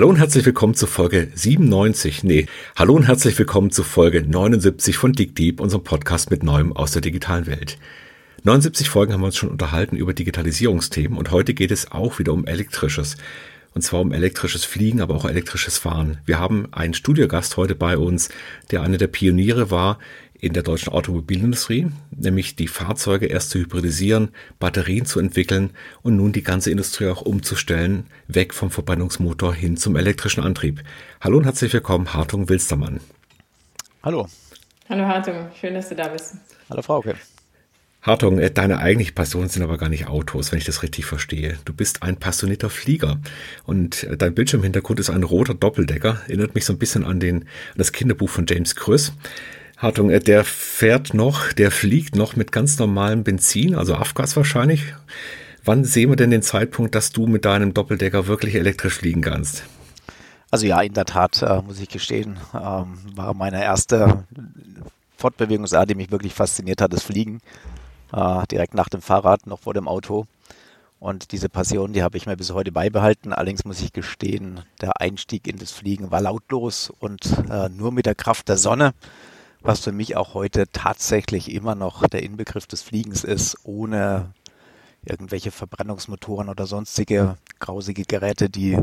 Hallo und herzlich willkommen zu Folge 97. Nee, hallo und herzlich willkommen zu Folge 79 von DigDeep, unserem Podcast mit Neuem aus der digitalen Welt. 79 Folgen haben wir uns schon unterhalten über Digitalisierungsthemen und heute geht es auch wieder um elektrisches. Und zwar um elektrisches Fliegen, aber auch elektrisches Fahren. Wir haben einen Studiogast heute bei uns, der einer der Pioniere war in der deutschen Automobilindustrie, nämlich die Fahrzeuge erst zu hybridisieren, Batterien zu entwickeln und nun die ganze Industrie auch umzustellen, weg vom Verbrennungsmotor hin zum elektrischen Antrieb. Hallo und herzlich willkommen, Hartung Wilstermann. Hallo. Hallo Hartung, schön, dass du da bist. Hallo Frauke. Hartung, äh, deine eigentliche Passion sind aber gar nicht Autos, wenn ich das richtig verstehe. Du bist ein passionierter Flieger und äh, dein Bildschirmhintergrund ist ein roter Doppeldecker. Erinnert mich so ein bisschen an, den, an das Kinderbuch von James Krüss. Hartung, äh, der fährt noch, der fliegt noch mit ganz normalem Benzin, also Afgas wahrscheinlich. Wann sehen wir denn den Zeitpunkt, dass du mit deinem Doppeldecker wirklich elektrisch fliegen kannst? Also ja, in der Tat, äh, muss ich gestehen, ähm, war meine erste Fortbewegungsart, die mich wirklich fasziniert hat, das Fliegen. Äh, direkt nach dem Fahrrad, noch vor dem Auto. Und diese Passion, die habe ich mir bis heute beibehalten. Allerdings muss ich gestehen, der Einstieg in das Fliegen war lautlos und äh, nur mit der Kraft der Sonne was für mich auch heute tatsächlich immer noch der Inbegriff des Fliegens ist, ohne irgendwelche Verbrennungsmotoren oder sonstige grausige Geräte, die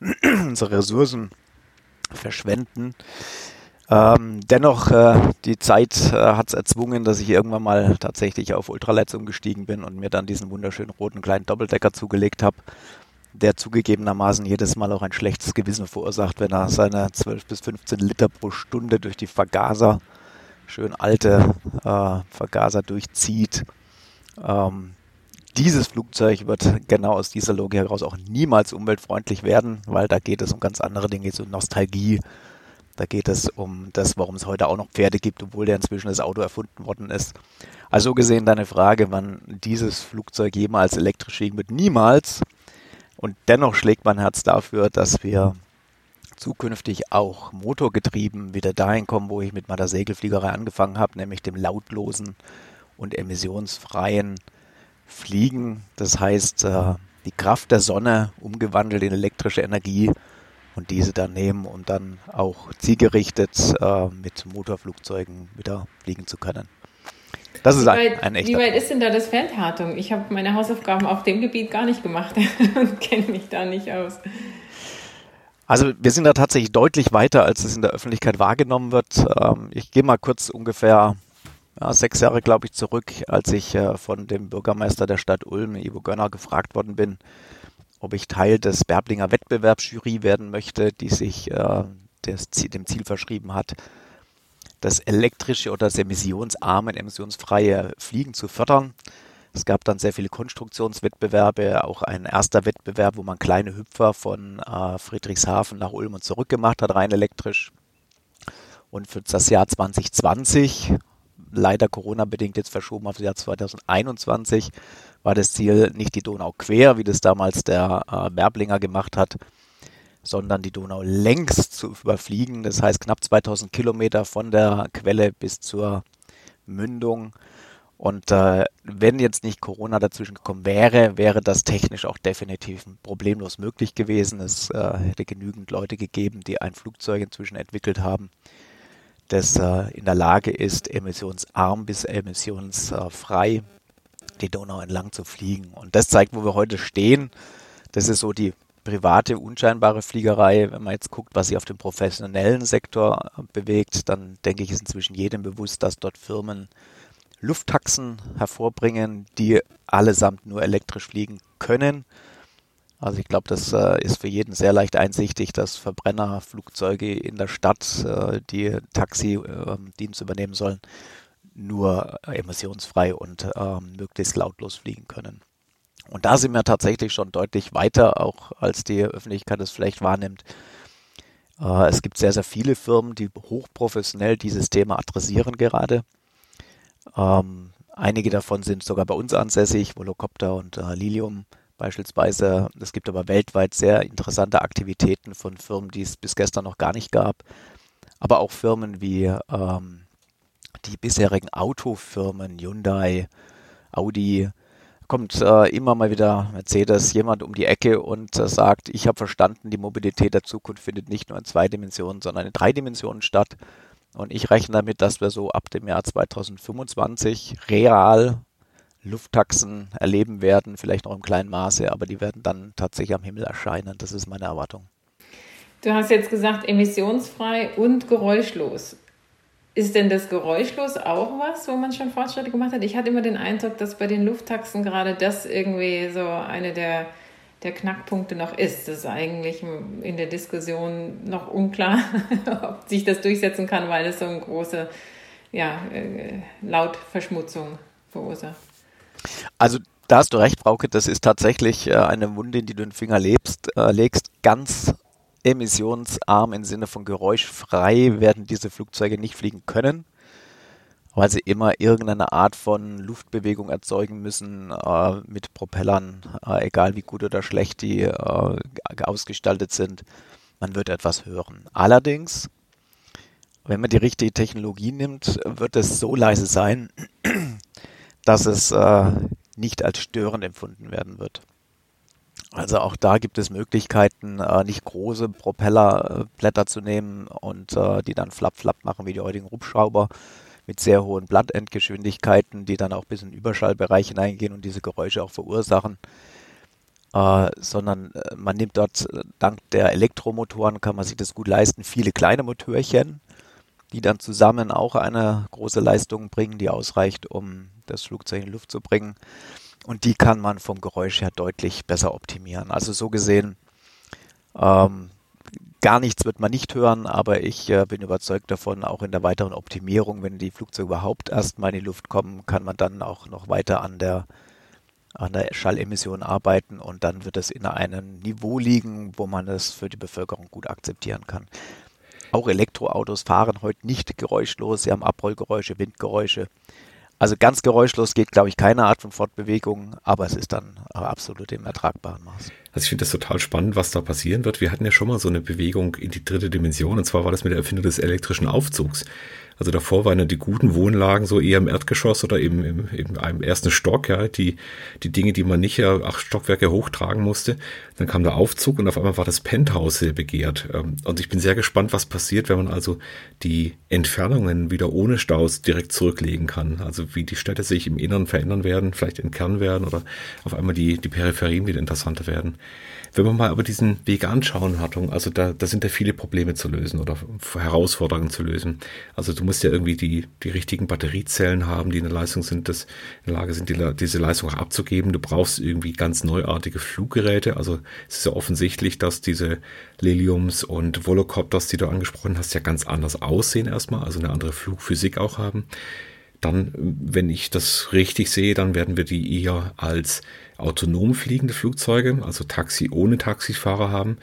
unsere Ressourcen verschwenden. Ähm, dennoch, äh, die Zeit äh, hat es erzwungen, dass ich irgendwann mal tatsächlich auf Ultralights umgestiegen bin und mir dann diesen wunderschönen roten kleinen Doppeldecker zugelegt habe, der zugegebenermaßen jedes Mal auch ein schlechtes Gewissen verursacht, wenn er seine 12 bis 15 Liter pro Stunde durch die Vergaser, schön alte äh, Vergaser durchzieht. Ähm, dieses Flugzeug wird genau aus dieser Logik heraus auch niemals umweltfreundlich werden, weil da geht es um ganz andere Dinge, so Nostalgie. Da geht es um das, warum es heute auch noch Pferde gibt, obwohl der inzwischen das Auto erfunden worden ist. Also gesehen deine Frage, wann dieses Flugzeug jemals elektrisch fliegen wird, niemals. Und dennoch schlägt mein Herz dafür, dass wir zukünftig auch motorgetrieben wieder dahin kommen, wo ich mit meiner Segelfliegerei angefangen habe, nämlich dem lautlosen und emissionsfreien Fliegen. Das heißt, äh, die Kraft der Sonne umgewandelt in elektrische Energie und diese dann nehmen, um dann auch zielgerichtet äh, mit Motorflugzeugen wieder fliegen zu können. Das ist wie weit, ein, ein echter. Wie weit ist denn da das Fernhartung? Ich habe meine Hausaufgaben auf dem Gebiet gar nicht gemacht und kenne mich da nicht aus. Also wir sind da tatsächlich deutlich weiter, als es in der Öffentlichkeit wahrgenommen wird. Ähm, ich gehe mal kurz ungefähr ja, sechs Jahre, glaube ich, zurück, als ich äh, von dem Bürgermeister der Stadt Ulm, Ivo Gönner, gefragt worden bin, ob ich Teil des Berblinger Wettbewerbsjury werden möchte, die sich äh, dem Ziel verschrieben hat, das elektrische oder das emissionsarme, emissionsfreie Fliegen zu fördern. Es gab dann sehr viele Konstruktionswettbewerbe, auch ein erster Wettbewerb, wo man kleine Hüpfer von äh, Friedrichshafen nach Ulm und zurück gemacht hat, rein elektrisch. Und für das Jahr 2020, leider Corona-bedingt jetzt verschoben auf das Jahr 2021, war das Ziel nicht die Donau quer, wie das damals der äh, Werblinger gemacht hat, sondern die Donau längs zu überfliegen. Das heißt knapp 2000 Kilometer von der Quelle bis zur Mündung. Und äh, wenn jetzt nicht Corona dazwischen gekommen wäre, wäre das technisch auch definitiv problemlos möglich gewesen. Es äh, hätte genügend Leute gegeben, die ein Flugzeug inzwischen entwickelt haben, das äh, in der Lage ist, emissionsarm bis emissionsfrei die Donau entlang zu fliegen. Und das zeigt, wo wir heute stehen. Das ist so die private, unscheinbare Fliegerei, wenn man jetzt guckt, was sich auf dem professionellen Sektor bewegt, dann denke ich, ist inzwischen jedem bewusst, dass dort Firmen Lufttaxen hervorbringen, die allesamt nur elektrisch fliegen können. Also ich glaube, das äh, ist für jeden sehr leicht einsichtig, dass Verbrennerflugzeuge in der Stadt, äh, die Taxidienst äh, übernehmen sollen, nur emissionsfrei und ähm, möglichst lautlos fliegen können. Und da sind wir tatsächlich schon deutlich weiter, auch als die Öffentlichkeit es vielleicht wahrnimmt. Äh, es gibt sehr, sehr viele Firmen, die hochprofessionell dieses Thema adressieren gerade. Ähm, einige davon sind sogar bei uns ansässig, Volocopter und äh, Lilium beispielsweise. Es gibt aber weltweit sehr interessante Aktivitäten von Firmen, die es bis gestern noch gar nicht gab. Aber auch Firmen wie ähm, die bisherigen Autofirmen Hyundai, Audi, kommt äh, immer mal wieder Mercedes, jemand um die Ecke und äh, sagt, ich habe verstanden, die Mobilität der Zukunft findet nicht nur in zwei Dimensionen, sondern in drei Dimensionen statt. Und ich rechne damit, dass wir so ab dem Jahr 2025 real Lufttaxen erleben werden, vielleicht noch im kleinen Maße, aber die werden dann tatsächlich am Himmel erscheinen. Das ist meine Erwartung. Du hast jetzt gesagt, emissionsfrei und geräuschlos. Ist denn das geräuschlos auch was, wo man schon Fortschritte gemacht hat? Ich hatte immer den Eindruck, dass bei den Lufttaxen gerade das irgendwie so eine der, der Knackpunkte noch ist. Das ist eigentlich in der Diskussion noch unklar, ob sich das durchsetzen kann, weil es so eine große ja, äh, Lautverschmutzung verursacht. Also da hast du recht, Frauke, das ist tatsächlich äh, eine Wunde, in die du den Finger lebst, äh, legst. Ganz emissionsarm im Sinne von geräuschfrei werden diese Flugzeuge nicht fliegen können, weil sie immer irgendeine Art von Luftbewegung erzeugen müssen äh, mit Propellern, äh, egal wie gut oder schlecht die äh, ausgestaltet sind. Man wird etwas hören. Allerdings, wenn man die richtige Technologie nimmt, wird es so leise sein, dass es äh, nicht als störend empfunden werden wird. Also auch da gibt es Möglichkeiten, äh, nicht große Propellerblätter zu nehmen und äh, die dann flapp flapp machen wie die heutigen Hubschrauber mit sehr hohen Blattendgeschwindigkeiten, die dann auch bis in den Überschallbereich hineingehen und diese Geräusche auch verursachen. Äh, sondern äh, man nimmt dort äh, dank der Elektromotoren, kann man sich das gut leisten, viele kleine Motörchen, die dann zusammen auch eine große Leistung bringen, die ausreicht, um das Flugzeug in die Luft zu bringen. Und die kann man vom Geräusch her deutlich besser optimieren. Also so gesehen, ähm, gar nichts wird man nicht hören, aber ich äh, bin überzeugt davon, auch in der weiteren Optimierung, wenn die Flugzeuge überhaupt erstmal in die Luft kommen, kann man dann auch noch weiter an der an der Schallemission arbeiten und dann wird es in einem Niveau liegen, wo man es für die Bevölkerung gut akzeptieren kann. Auch Elektroautos fahren heute nicht geräuschlos, sie haben Abrollgeräusche, Windgeräusche. Also ganz geräuschlos geht, glaube ich, keine Art von Fortbewegung, aber es ist dann absolut im ertragbaren Maß. Also ich finde das total spannend, was da passieren wird. Wir hatten ja schon mal so eine Bewegung in die dritte Dimension, und zwar war das mit der Erfindung des elektrischen Aufzugs. Also davor waren ja die guten Wohnlagen so eher im Erdgeschoss oder eben im, in einem ersten Stock, ja, die, die Dinge, die man nicht ja acht Stockwerke hochtragen musste. Dann kam der Aufzug und auf einmal war das Penthouse sehr begehrt. Ähm, und ich bin sehr gespannt, was passiert, wenn man also die Entfernungen wieder ohne Staus direkt zurücklegen kann. Also wie die Städte sich im Inneren verändern werden, vielleicht in Kern werden oder auf einmal die, die Peripherien wieder interessanter werden. Wenn wir mal aber diesen Weg anschauen, Hartung, also da, da sind ja viele Probleme zu lösen oder Herausforderungen zu lösen. Also du musst ja irgendwie die, die richtigen Batteriezellen haben, die in der Leistung sind, das in der Lage sind, die, diese Leistung auch abzugeben. Du brauchst irgendwie ganz neuartige Fluggeräte. Also es ist ja offensichtlich, dass diese Liliums und Volocopters, die du angesprochen hast, ja ganz anders aussehen erstmal, also eine andere Flugphysik auch haben. Dann, wenn ich das richtig sehe, dann werden wir die eher als autonom fliegende Flugzeuge, also Taxi ohne Taxifahrer haben.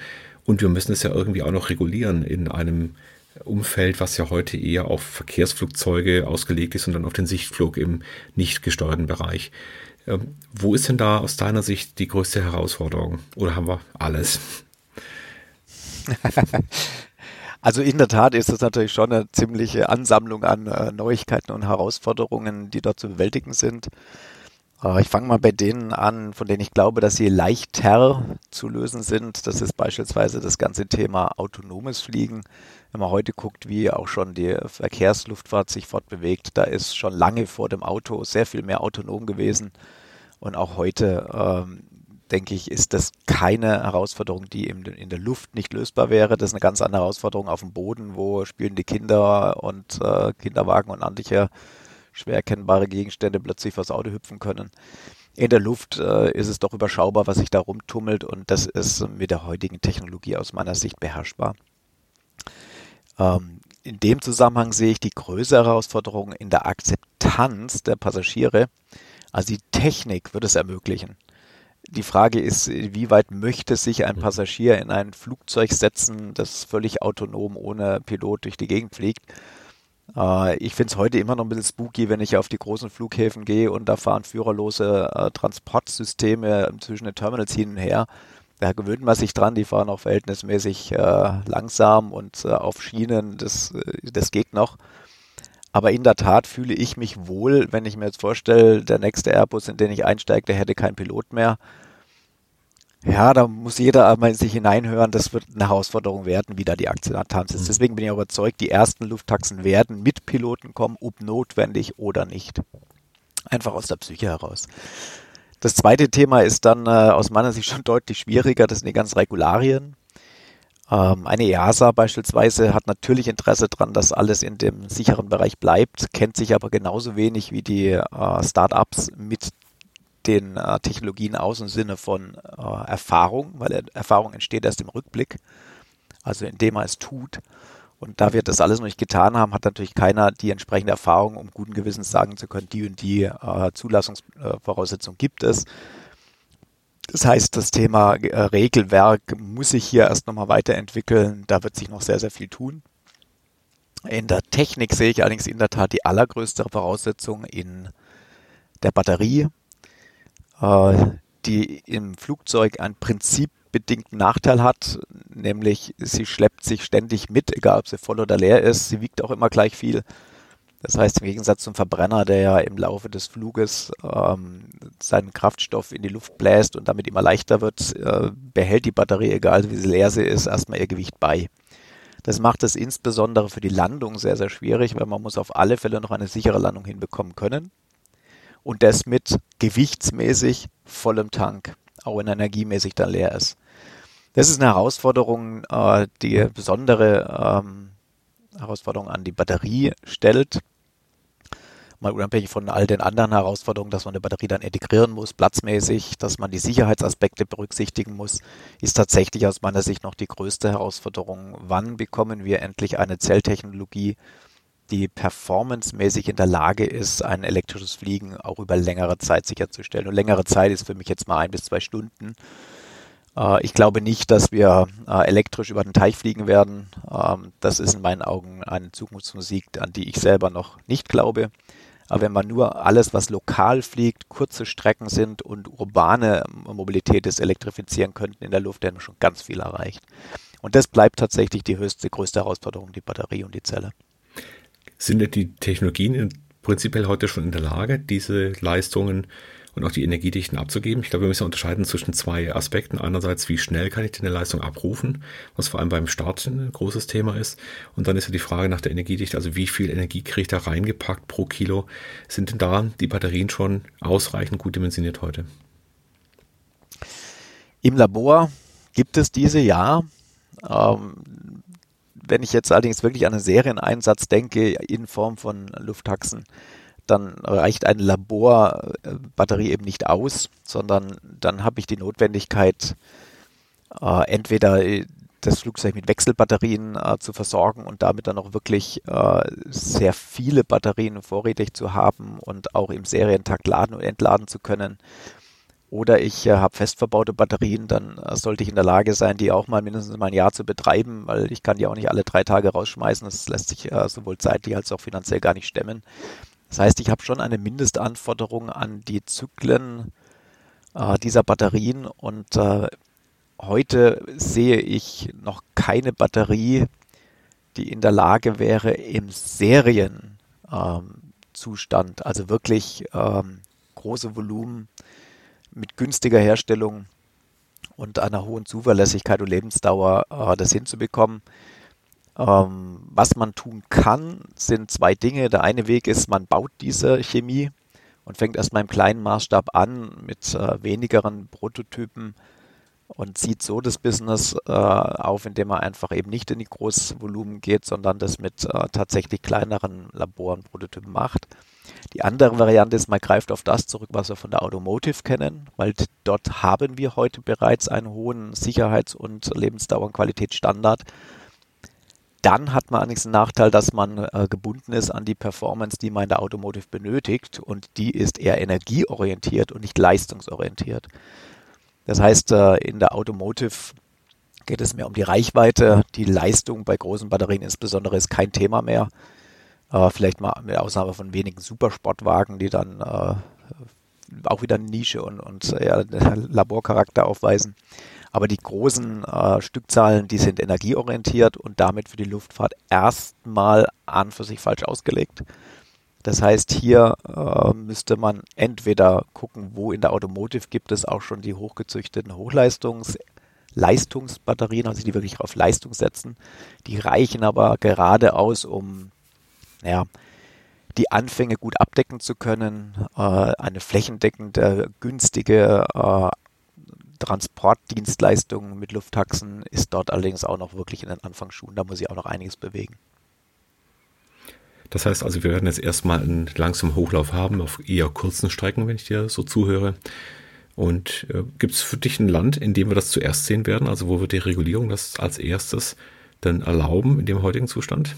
Und wir müssen es ja irgendwie auch noch regulieren in einem Umfeld, was ja heute eher auf Verkehrsflugzeuge ausgelegt ist und dann auf den Sichtflug im nicht gesteuerten Bereich. Ähm, wo ist denn da aus deiner Sicht die größte Herausforderung? Oder haben wir alles? Also in der Tat ist es natürlich schon eine ziemliche Ansammlung an äh, Neuigkeiten und Herausforderungen, die dort zu bewältigen sind. Äh, ich fange mal bei denen an, von denen ich glaube, dass sie leichter zu lösen sind. Das ist beispielsweise das ganze Thema autonomes Fliegen. Wenn man heute guckt, wie auch schon die Verkehrsluftfahrt sich fortbewegt, da ist schon lange vor dem Auto sehr viel mehr autonom gewesen. Und auch heute ähm, denke ich, ist das keine Herausforderung, die in der Luft nicht lösbar wäre. Das ist eine ganz andere Herausforderung auf dem Boden, wo spielende Kinder und äh, Kinderwagen und andere schwer erkennbare Gegenstände plötzlich vors Auto hüpfen können. In der Luft äh, ist es doch überschaubar, was sich da rumtummelt und das ist mit der heutigen Technologie aus meiner Sicht beherrschbar. Ähm, in dem Zusammenhang sehe ich die größere Herausforderung in der Akzeptanz der Passagiere. Also die Technik wird es ermöglichen. Die Frage ist, wie weit möchte sich ein Passagier in ein Flugzeug setzen, das völlig autonom ohne Pilot durch die Gegend fliegt? Äh, ich finde es heute immer noch ein bisschen spooky, wenn ich auf die großen Flughäfen gehe und da fahren führerlose äh, Transportsysteme zwischen den Terminals hin und her. Da gewöhnt man sich dran, die fahren auch verhältnismäßig äh, langsam und äh, auf Schienen, das, äh, das geht noch. Aber in der Tat fühle ich mich wohl, wenn ich mir jetzt vorstelle, der nächste Airbus, in den ich einsteige, der hätte keinen Pilot mehr. Ja, da muss jeder einmal in sich hineinhören. Das wird eine Herausforderung werden, wie da die Akzeptanz ist. Mhm. Deswegen bin ich überzeugt, die ersten Lufttaxen werden mit Piloten kommen, ob notwendig oder nicht. Einfach aus der Psyche heraus. Das zweite Thema ist dann äh, aus meiner Sicht schon deutlich schwieriger. Das sind die ganzen Regularien. Ähm, eine EASA beispielsweise hat natürlich Interesse daran, dass alles in dem sicheren Bereich bleibt, kennt sich aber genauso wenig wie die äh, Startups mit den äh, Technologien aus im Sinne von äh, Erfahrung, weil Erfahrung entsteht erst im Rückblick, also indem man es tut. Und da wir das alles noch nicht getan haben, hat natürlich keiner die entsprechende Erfahrung, um guten Gewissens sagen zu können, die und die äh, Zulassungsvoraussetzung gibt es. Das heißt, das Thema äh, Regelwerk muss sich hier erst nochmal weiterentwickeln. Da wird sich noch sehr, sehr viel tun. In der Technik sehe ich allerdings in der Tat die allergrößte Voraussetzung in der Batterie äh, die im Flugzeug einen prinzipbedingten Nachteil hat, nämlich sie schleppt sich ständig mit, egal ob sie voll oder leer ist. Sie wiegt auch immer gleich viel. Das heißt, im Gegensatz zum Verbrenner, der ja im Laufe des Fluges ähm, seinen Kraftstoff in die Luft bläst und damit immer leichter wird, äh, behält die Batterie, egal wie leer sie ist, erstmal ihr Gewicht bei. Das macht es insbesondere für die Landung sehr, sehr schwierig, weil man muss auf alle Fälle noch eine sichere Landung hinbekommen können und das mit gewichtsmäßig vollem Tank, auch wenn energiemäßig dann leer ist. Das ist eine Herausforderung, äh, die besondere ähm, Herausforderung an die Batterie stellt. Mal unabhängig von all den anderen Herausforderungen, dass man eine Batterie dann integrieren muss, platzmäßig, dass man die Sicherheitsaspekte berücksichtigen muss, ist tatsächlich aus meiner Sicht noch die größte Herausforderung. Wann bekommen wir endlich eine Zelltechnologie, die performancemäßig in der Lage ist, ein elektrisches Fliegen auch über längere Zeit sicherzustellen. Und längere Zeit ist für mich jetzt mal ein bis zwei Stunden. Äh, ich glaube nicht, dass wir äh, elektrisch über den Teich fliegen werden. Ähm, das ist in meinen Augen eine Zukunftsmusik, an die ich selber noch nicht glaube. Aber wenn man nur alles, was lokal fliegt, kurze Strecken sind und urbane Mobilität ist, elektrifizieren könnten in der Luft, dann schon ganz viel erreicht. Und das bleibt tatsächlich die höchste, größte Herausforderung, die Batterie und die Zelle. Sind die Technologien prinzipiell heute schon in der Lage, diese Leistungen und auch die Energiedichten abzugeben? Ich glaube, wir müssen unterscheiden zwischen zwei Aspekten. Einerseits, wie schnell kann ich denn eine Leistung abrufen, was vor allem beim Start ein großes Thema ist. Und dann ist ja die Frage nach der Energiedichte, also wie viel Energie kriege ich da reingepackt pro Kilo? Sind denn da die Batterien schon ausreichend gut dimensioniert heute? Im Labor gibt es diese, ja. Ähm, wenn ich jetzt allerdings wirklich an einen Serieneinsatz denke in Form von Lufttaxen, dann reicht eine Laborbatterie eben nicht aus, sondern dann habe ich die Notwendigkeit, äh, entweder das Flugzeug mit Wechselbatterien äh, zu versorgen und damit dann auch wirklich äh, sehr viele Batterien vorrätig zu haben und auch im Serientakt laden und entladen zu können oder ich äh, habe fest verbaute Batterien, dann äh, sollte ich in der Lage sein, die auch mal mindestens mal ein Jahr zu betreiben, weil ich kann die auch nicht alle drei Tage rausschmeißen. Das lässt sich äh, sowohl zeitlich als auch finanziell gar nicht stemmen. Das heißt, ich habe schon eine Mindestanforderung an die Zyklen äh, dieser Batterien und äh, heute sehe ich noch keine Batterie, die in der Lage wäre, im Serienzustand, ähm, also wirklich ähm, große Volumen, mit günstiger Herstellung und einer hohen Zuverlässigkeit und Lebensdauer äh, das hinzubekommen. Ähm, was man tun kann, sind zwei Dinge. Der eine Weg ist, man baut diese Chemie und fängt erstmal im kleinen Maßstab an mit äh, wenigeren Prototypen und zieht so das Business äh, auf, indem man einfach eben nicht in die Großvolumen geht, sondern das mit äh, tatsächlich kleineren Laboren, Prototypen macht. Die andere Variante ist, man greift auf das zurück, was wir von der Automotive kennen, weil dort haben wir heute bereits einen hohen Sicherheits- und Lebensdauer- und Qualitätsstandard. Dann hat man allerdings den Nachteil, dass man äh, gebunden ist an die Performance, die man in der Automotive benötigt und die ist eher energieorientiert und nicht leistungsorientiert. Das heißt, äh, in der Automotive geht es mehr um die Reichweite. Die Leistung bei großen Batterien insbesondere ist kein Thema mehr. Äh, vielleicht mal mit Ausnahme von wenigen Supersportwagen, die dann äh, auch wieder eine Nische und, und Laborcharakter aufweisen. Aber die großen äh, Stückzahlen, die sind energieorientiert und damit für die Luftfahrt erstmal an für sich falsch ausgelegt. Das heißt, hier äh, müsste man entweder gucken, wo in der Automotive gibt es auch schon die hochgezüchteten Hochleistungs- Leistungsbatterien, also die wirklich auf Leistung setzen. Die reichen aber gerade aus, um ja, die Anfänge gut abdecken zu können, äh, eine flächendeckende, günstige äh, Transportdienstleistung mit Lufttaxen ist dort allerdings auch noch wirklich in den Anfangsschuhen. Da muss ich auch noch einiges bewegen. Das heißt also, wir werden jetzt erstmal einen langsamen Hochlauf haben auf eher kurzen Strecken, wenn ich dir so zuhöre. Und äh, gibt es für dich ein Land, in dem wir das zuerst sehen werden? Also wo wird die Regulierung das als erstes dann erlauben in dem heutigen Zustand?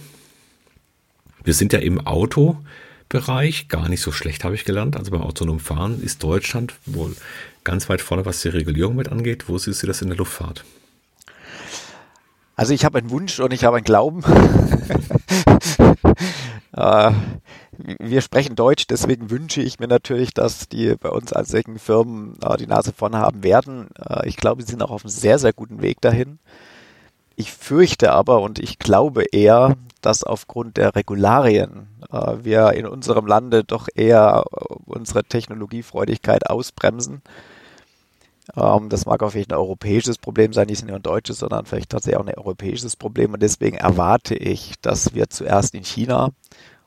Wir sind ja im Autobereich gar nicht so schlecht, habe ich gelernt. Also beim autonomen Fahren ist Deutschland wohl ganz weit vorne, was die Regulierung mit angeht. Wo siehst du das in der Luftfahrt? Also ich habe einen Wunsch und ich habe einen Glauben. äh, wir sprechen Deutsch, deswegen wünsche ich mir natürlich, dass die bei uns als solchen Firmen äh, die Nase vorne haben werden. Äh, ich glaube, sie sind auch auf einem sehr, sehr guten Weg dahin. Ich fürchte aber und ich glaube eher, dass aufgrund der Regularien äh, wir in unserem Lande doch eher äh, unsere Technologiefreudigkeit ausbremsen. Ähm, das mag auch vielleicht ein europäisches Problem sein, nicht nur ein deutsches, sondern vielleicht tatsächlich auch ein europäisches Problem. Und deswegen erwarte ich, dass wir zuerst in China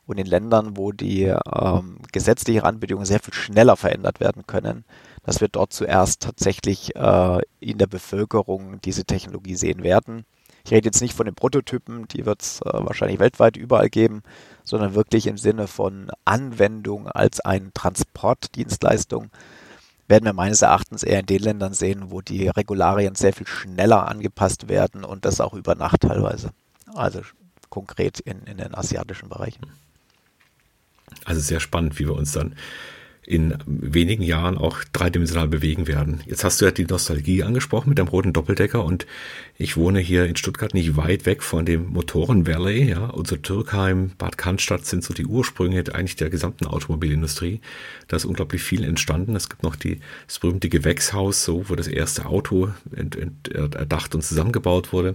und in Ländern, wo die ähm, gesetzlichen Randbedingungen sehr viel schneller verändert werden können, dass wir dort zuerst tatsächlich äh, in der Bevölkerung diese Technologie sehen werden. Ich rede jetzt nicht von den Prototypen, die wird es äh, wahrscheinlich weltweit überall geben, sondern wirklich im Sinne von Anwendung als eine Transportdienstleistung werden wir meines Erachtens eher in den Ländern sehen, wo die Regularien sehr viel schneller angepasst werden und das auch über Nacht teilweise. Also konkret in, in den asiatischen Bereichen. Also sehr spannend, wie wir uns dann in wenigen Jahren auch dreidimensional bewegen werden. Jetzt hast du ja die Nostalgie angesprochen mit dem roten Doppeldecker und ich wohne hier in Stuttgart nicht weit weg von dem Motoren Valley, ja, unser Türkheim, Bad Cannstatt sind so die Ursprünge eigentlich der gesamten Automobilindustrie. Da ist unglaublich viel entstanden. Es gibt noch die, das berühmte Gewächshaus, so, wo das erste Auto ent, ent, erdacht und zusammengebaut wurde.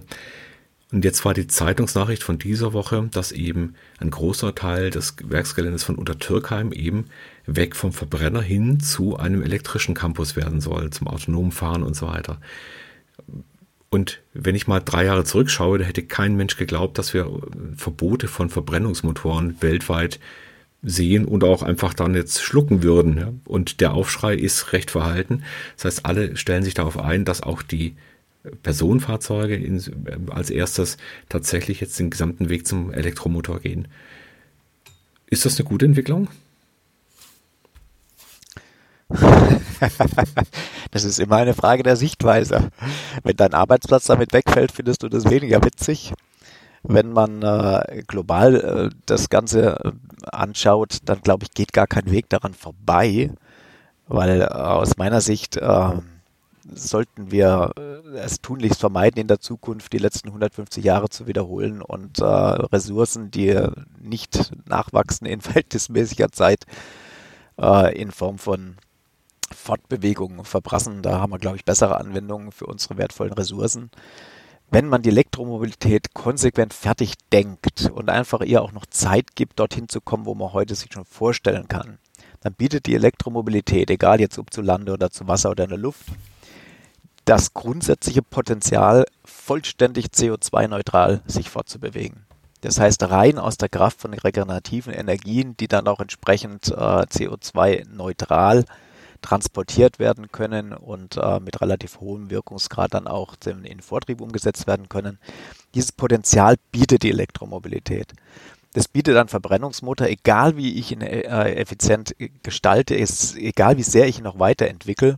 Und jetzt war die Zeitungsnachricht von dieser Woche, dass eben ein großer Teil des Werksgeländes von Untertürkheim eben weg vom Verbrenner hin zu einem elektrischen Campus werden soll, zum autonomen Fahren und so weiter. Und wenn ich mal drei Jahre zurückschaue, da hätte kein Mensch geglaubt, dass wir Verbote von Verbrennungsmotoren weltweit sehen und auch einfach dann jetzt schlucken würden. Und der Aufschrei ist recht verhalten. Das heißt, alle stellen sich darauf ein, dass auch die Personenfahrzeuge in, als erstes tatsächlich jetzt den gesamten Weg zum Elektromotor gehen. Ist das eine gute Entwicklung? das ist immer eine Frage der Sichtweise. Wenn dein Arbeitsplatz damit wegfällt, findest du das weniger witzig. Wenn man äh, global äh, das Ganze äh, anschaut, dann glaube ich, geht gar kein Weg daran vorbei, weil äh, aus meiner Sicht äh, sollten wir äh, es tunlichst vermeiden, in der Zukunft die letzten 150 Jahre zu wiederholen und äh, Ressourcen, die nicht nachwachsen in verhältnismäßiger Zeit, äh, in Form von Fortbewegung verbrassen. Da haben wir, glaube ich, bessere Anwendungen für unsere wertvollen Ressourcen. Wenn man die Elektromobilität konsequent fertig denkt und einfach ihr auch noch Zeit gibt, dorthin zu kommen, wo man heute sich schon vorstellen kann, dann bietet die Elektromobilität, egal jetzt ob zu Lande oder zu Wasser oder in der Luft, das grundsätzliche Potenzial, vollständig CO2-neutral sich fortzubewegen. Das heißt, rein aus der Kraft von regenerativen Energien, die dann auch entsprechend äh, CO2-neutral transportiert werden können und äh, mit relativ hohem Wirkungsgrad dann auch in Vortrieb umgesetzt werden können. Dieses Potenzial bietet die Elektromobilität. Das bietet ein Verbrennungsmotor, egal wie ich ihn äh, effizient gestalte, ist, egal wie sehr ich ihn noch weiterentwickle,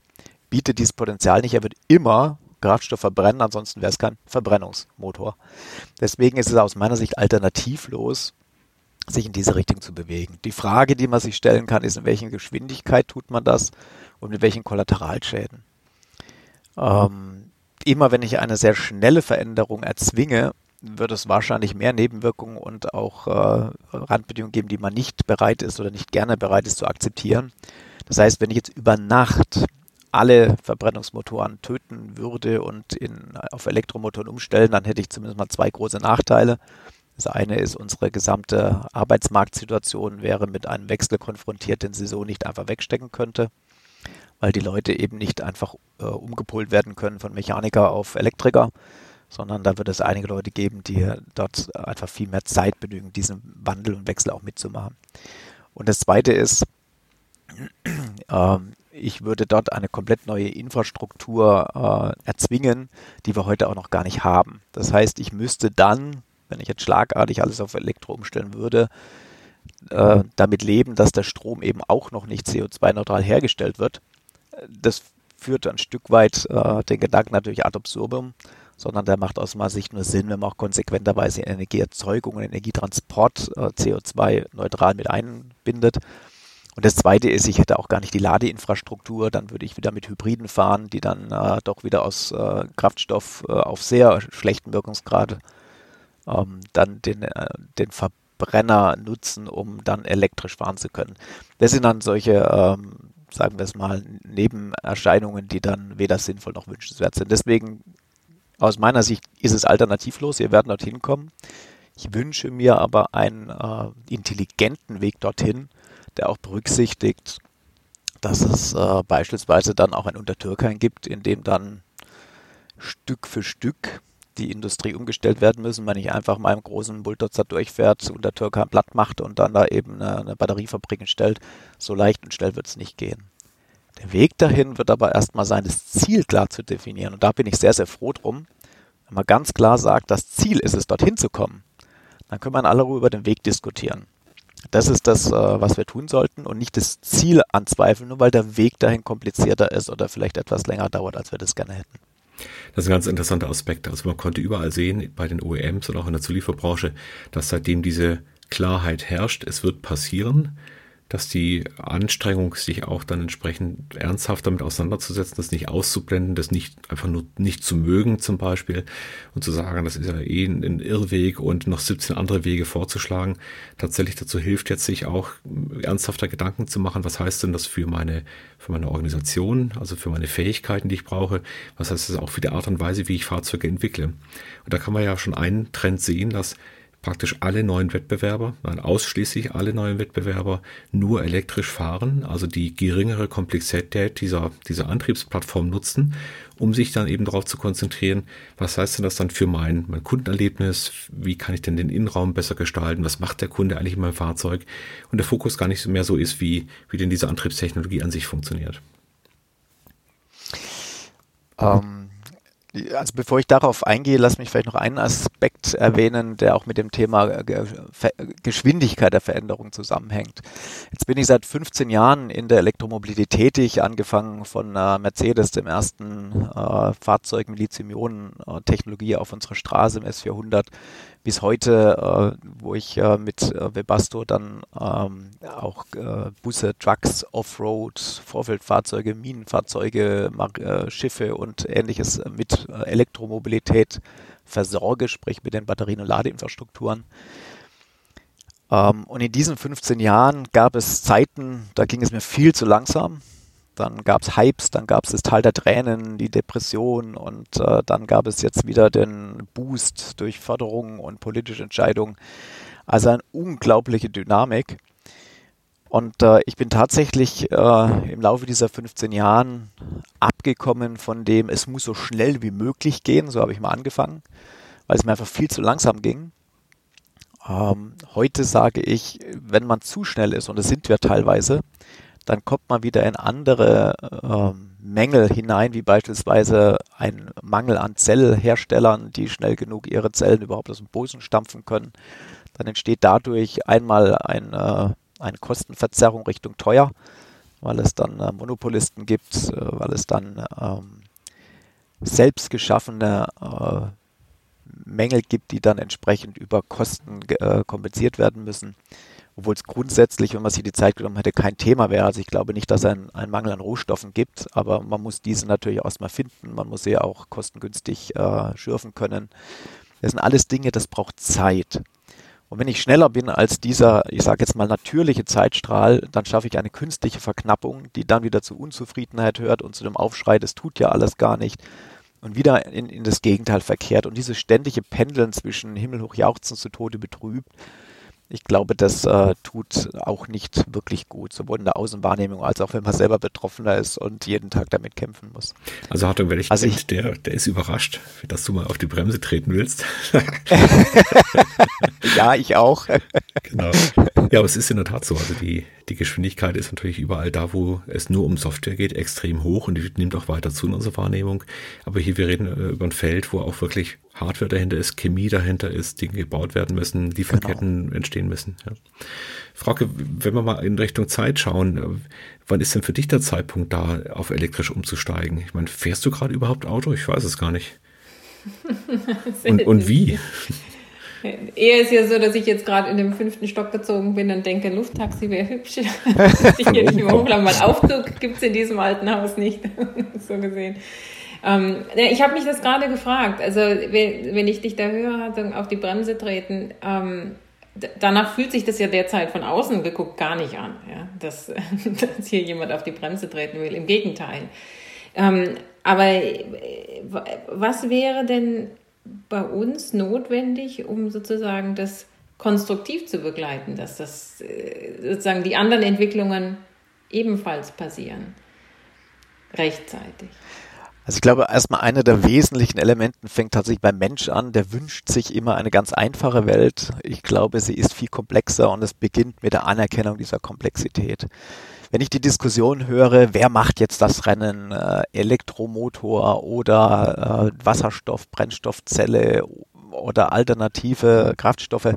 bietet dieses Potenzial nicht. Er wird immer Kraftstoff verbrennen, ansonsten wäre es kein Verbrennungsmotor. Deswegen ist es aus meiner Sicht alternativlos, sich in diese Richtung zu bewegen. Die Frage, die man sich stellen kann, ist, in welcher Geschwindigkeit tut man das und mit welchen Kollateralschäden. Ähm, immer wenn ich eine sehr schnelle Veränderung erzwinge, wird es wahrscheinlich mehr Nebenwirkungen und auch äh, Randbedingungen geben, die man nicht bereit ist oder nicht gerne bereit ist zu akzeptieren. Das heißt, wenn ich jetzt über Nacht alle Verbrennungsmotoren töten würde und in, auf Elektromotoren umstellen, dann hätte ich zumindest mal zwei große Nachteile. Das eine ist, unsere gesamte Arbeitsmarktsituation wäre mit einem Wechsel konfrontiert, den sie so nicht einfach wegstecken könnte, weil die Leute eben nicht einfach äh, umgepolt werden können von Mechaniker auf Elektriker, sondern da wird es einige Leute geben, die dort einfach viel mehr Zeit benötigen, diesen Wandel und Wechsel auch mitzumachen. Und das zweite ist, ähm, ich würde dort eine komplett neue Infrastruktur äh, erzwingen, die wir heute auch noch gar nicht haben. Das heißt, ich müsste dann, wenn ich jetzt schlagartig alles auf Elektro umstellen würde, äh, damit leben, dass der Strom eben auch noch nicht CO2-neutral hergestellt wird. Das führt ein Stück weit äh, den Gedanken natürlich ad absurdum, sondern der macht aus meiner Sicht nur Sinn, wenn man auch konsequenterweise Energieerzeugung und Energietransport äh, CO2-neutral mit einbindet. Und das Zweite ist, ich hätte auch gar nicht die Ladeinfrastruktur, dann würde ich wieder mit Hybriden fahren, die dann äh, doch wieder aus äh, Kraftstoff äh, auf sehr schlechten Wirkungsgrad ähm, dann den, äh, den Verbrenner nutzen, um dann elektrisch fahren zu können. Das sind dann solche, ähm, sagen wir es mal, Nebenerscheinungen, die dann weder sinnvoll noch wünschenswert sind. Deswegen aus meiner Sicht ist es alternativlos, wir werden dorthin kommen. Ich wünsche mir aber einen äh, intelligenten Weg dorthin, der auch berücksichtigt, dass es äh, beispielsweise dann auch ein Untertürkein gibt, in dem dann Stück für Stück die Industrie umgestellt werden müssen, wenn ich einfach im großen Bulldozer durchfährt, Untertürkein platt macht und dann da eben eine, eine Batteriefabrik stellt. So leicht und schnell wird es nicht gehen. Der Weg dahin wird aber erstmal sein, das Ziel klar zu definieren. Und da bin ich sehr, sehr froh drum. Wenn man ganz klar sagt, das Ziel ist es, dorthin zu kommen, dann können wir in aller Ruhe über den Weg diskutieren. Das ist das, äh, was wir tun sollten und nicht das Ziel anzweifeln, nur weil der Weg dahin komplizierter ist oder vielleicht etwas länger dauert, als wir das gerne hätten. Das ist ein ganz interessanter Aspekt. Also man konnte überall sehen, bei den OEMs und auch in der Zulieferbranche, dass seitdem diese Klarheit herrscht, es wird passieren, dass die Anstrengung, sich auch dann entsprechend ernsthaft damit auseinanderzusetzen, das nicht auszublenden, das nicht einfach nur nicht zu mögen zum Beispiel und zu sagen, das ist ja eh ein Irrweg und noch 17 andere Wege vorzuschlagen, tatsächlich dazu hilft jetzt sich auch ernsthafter Gedanken zu machen, was heißt denn das für meine, für meine Organisation, also für meine Fähigkeiten, die ich brauche, was heißt das auch für die Art und Weise, wie ich Fahrzeuge entwickle. Und da kann man ja schon einen Trend sehen, dass praktisch alle neuen Wettbewerber, nein, ausschließlich alle neuen Wettbewerber nur elektrisch fahren, also die geringere Komplexität dieser, dieser Antriebsplattform nutzen, um sich dann eben darauf zu konzentrieren, was heißt denn das dann für mein, mein Kundenerlebnis, wie kann ich denn den Innenraum besser gestalten, was macht der Kunde eigentlich in meinem Fahrzeug? Und der Fokus gar nicht mehr so ist, wie, wie denn diese Antriebstechnologie an sich funktioniert. Ähm also bevor ich darauf eingehe, lass mich vielleicht noch einen Aspekt erwähnen, der auch mit dem Thema äh, Geschwindigkeit der Veränderung zusammenhängt. Jetzt bin ich seit 15 Jahren in der Elektromobilität tätig, angefangen von äh, Mercedes, dem ersten äh, Fahrzeug mit Lithium-Ionen-Technologie auf unserer Straße im S400, bis heute, äh, wo ich äh, mit äh, Webasto dann ähm, auch äh, Busse, Trucks, Offroad, Vorfeldfahrzeuge, Minenfahrzeuge, äh, Schiffe und ähnliches mit äh, Elektromobilität versorge, sprich mit den Batterien und Ladeinfrastrukturen. Ähm, und in diesen 15 Jahren gab es Zeiten, da ging es mir viel zu langsam dann gab es Hypes, dann gab es das Tal der Tränen, die Depression und äh, dann gab es jetzt wieder den Boost durch Förderung und politische Entscheidungen. Also eine unglaubliche Dynamik. Und äh, ich bin tatsächlich äh, im Laufe dieser 15 Jahren abgekommen von dem, es muss so schnell wie möglich gehen, so habe ich mal angefangen, weil es mir einfach viel zu langsam ging. Ähm, heute sage ich, wenn man zu schnell ist, und das sind wir teilweise, dann kommt man wieder in andere äh, Mängel hinein, wie beispielsweise ein Mangel an Zellherstellern, die schnell genug ihre Zellen überhaupt aus dem Boden stampfen können. Dann entsteht dadurch einmal ein, äh, eine Kostenverzerrung Richtung teuer, weil es dann äh, Monopolisten gibt, äh, weil es dann ähm, selbst geschaffene äh, Mängel gibt, die dann entsprechend über Kosten äh, kompensiert werden müssen obwohl es grundsätzlich, wenn man sich die Zeit genommen hätte, kein Thema wäre. Also ich glaube nicht, dass es einen, einen Mangel an Rohstoffen gibt, aber man muss diese natürlich erstmal finden. Man muss sie auch kostengünstig äh, schürfen können. Das sind alles Dinge, das braucht Zeit. Und wenn ich schneller bin als dieser, ich sage jetzt mal natürliche Zeitstrahl, dann schaffe ich eine künstliche Verknappung, die dann wieder zu Unzufriedenheit hört und zu dem Aufschrei, das tut ja alles gar nicht und wieder in, in das Gegenteil verkehrt. Und dieses ständige Pendeln zwischen himmelhoch jauchzen zu Tode betrübt, ich glaube, das äh, tut auch nicht wirklich gut, sowohl in der Außenwahrnehmung als auch wenn man selber Betroffener ist und jeden Tag damit kämpfen muss. Also Hartung, wenn ich, also ich der, der ist überrascht, dass du mal auf die Bremse treten willst. ja, ich auch. genau. Ja, aber es ist in der Tat so. Also die, die Geschwindigkeit ist natürlich überall da, wo es nur um Software geht, extrem hoch und die nimmt auch weiter zu in unserer Wahrnehmung. Aber hier, wir reden äh, über ein Feld, wo auch wirklich Hardware dahinter ist, Chemie dahinter ist, Dinge gebaut werden müssen, Lieferketten genau. entstehen müssen. Ja. Frage, wenn wir mal in Richtung Zeit schauen, äh, wann ist denn für dich der Zeitpunkt da, auf elektrisch umzusteigen? Ich meine, fährst du gerade überhaupt Auto? Ich weiß es gar nicht. und, und wie? Eher ist ja so, dass ich jetzt gerade in dem fünften Stock gezogen bin und denke, Lufttaxi wäre hübsch. ich hier nicht mehr hochlaufen, weil Aufzug gibt es in diesem alten Haus nicht, so gesehen. Ähm, ich habe mich das gerade gefragt. Also wenn, wenn, ich dich da höre, auf die Bremse treten, ähm, danach fühlt sich das ja derzeit von außen geguckt gar nicht an, ja? dass, dass hier jemand auf die Bremse treten will. Im Gegenteil. Ähm, aber äh, was wäre denn bei uns notwendig, um sozusagen das konstruktiv zu begleiten, dass das äh, sozusagen die anderen Entwicklungen ebenfalls passieren, rechtzeitig. Also ich glaube, erstmal einer der wesentlichen Elementen fängt tatsächlich beim Mensch an. Der wünscht sich immer eine ganz einfache Welt. Ich glaube, sie ist viel komplexer und es beginnt mit der Anerkennung dieser Komplexität. Wenn ich die Diskussion höre, wer macht jetzt das Rennen, äh, Elektromotor oder äh, Wasserstoff, Brennstoffzelle oder alternative Kraftstoffe,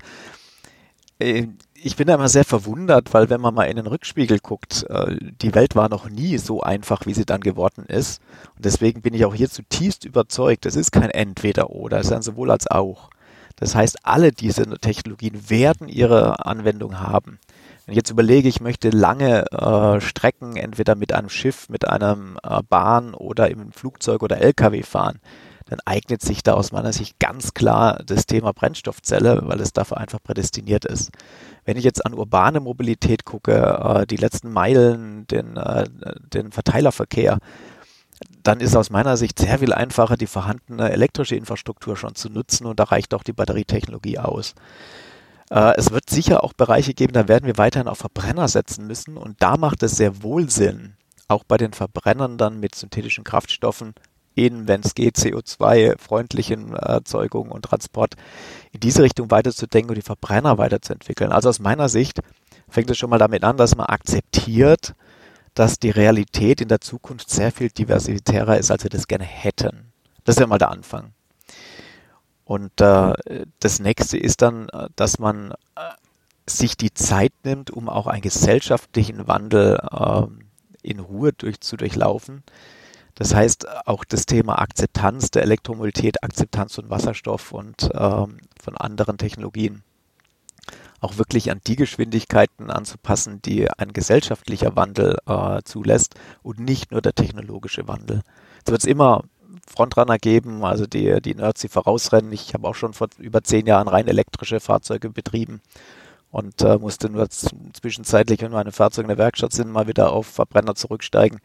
äh, ich bin da immer sehr verwundert, weil wenn man mal in den Rückspiegel guckt, äh, die Welt war noch nie so einfach, wie sie dann geworden ist. Und deswegen bin ich auch hier zutiefst überzeugt, es ist kein Entweder-Oder, es ist ein sowohl als auch. Das heißt, alle diese Technologien werden ihre Anwendung haben. Wenn ich jetzt überlege, ich möchte lange äh, Strecken entweder mit einem Schiff, mit einem äh, Bahn oder im Flugzeug oder LKW fahren, dann eignet sich da aus meiner Sicht ganz klar das Thema Brennstoffzelle, weil es dafür einfach prädestiniert ist. Wenn ich jetzt an urbane Mobilität gucke, äh, die letzten Meilen, den, äh, den Verteilerverkehr, dann ist aus meiner Sicht sehr viel einfacher, die vorhandene elektrische Infrastruktur schon zu nutzen und da reicht auch die Batterietechnologie aus. Äh, es wird sicher auch Bereiche geben, da werden wir weiterhin auf Verbrenner setzen müssen und da macht es sehr wohl Sinn, auch bei den Verbrennern dann mit synthetischen Kraftstoffen in, wenn es geht, CO2-freundlichen Erzeugung und Transport in diese Richtung weiterzudenken und die Verbrenner weiterzuentwickeln. Also aus meiner Sicht fängt es schon mal damit an, dass man akzeptiert, dass die Realität in der Zukunft sehr viel diversitärer ist, als wir das gerne hätten. Das ist ja mal der Anfang. Und äh, das nächste ist dann, dass man äh, sich die Zeit nimmt, um auch einen gesellschaftlichen Wandel äh, in Ruhe durch, zu durchlaufen. Das heißt, auch das Thema Akzeptanz der Elektromobilität, Akzeptanz von Wasserstoff und ähm, von anderen Technologien auch wirklich an die Geschwindigkeiten anzupassen, die ein gesellschaftlicher Wandel äh, zulässt und nicht nur der technologische Wandel. Es wird immer Frontrunner geben, also die, die Nerds, die vorausrennen. Ich habe auch schon vor über zehn Jahren rein elektrische Fahrzeuge betrieben und äh, musste nur zwischenzeitlich, wenn meine Fahrzeuge in der Werkstatt sind, mal wieder auf Verbrenner zurücksteigen.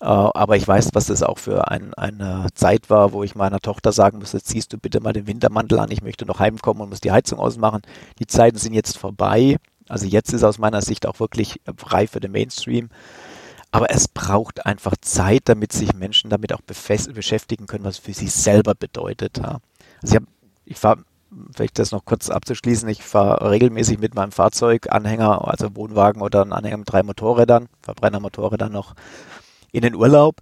Äh, aber ich weiß, was das auch für ein, eine Zeit war, wo ich meiner Tochter sagen musste, ziehst du bitte mal den Wintermantel an, ich möchte noch heimkommen und muss die Heizung ausmachen. Die Zeiten sind jetzt vorbei. Also jetzt ist aus meiner Sicht auch wirklich frei für den Mainstream. Aber es braucht einfach Zeit, damit sich Menschen damit auch beschäftigen können, was für sie selber bedeutet. Ja. Also ich, hab, ich fahre, vielleicht das noch kurz abzuschließen, ich fahre regelmäßig mit meinem Fahrzeug, Anhänger, also Wohnwagen oder ein Anhänger mit drei Motorrädern, Verbrennermotorrädern noch in den Urlaub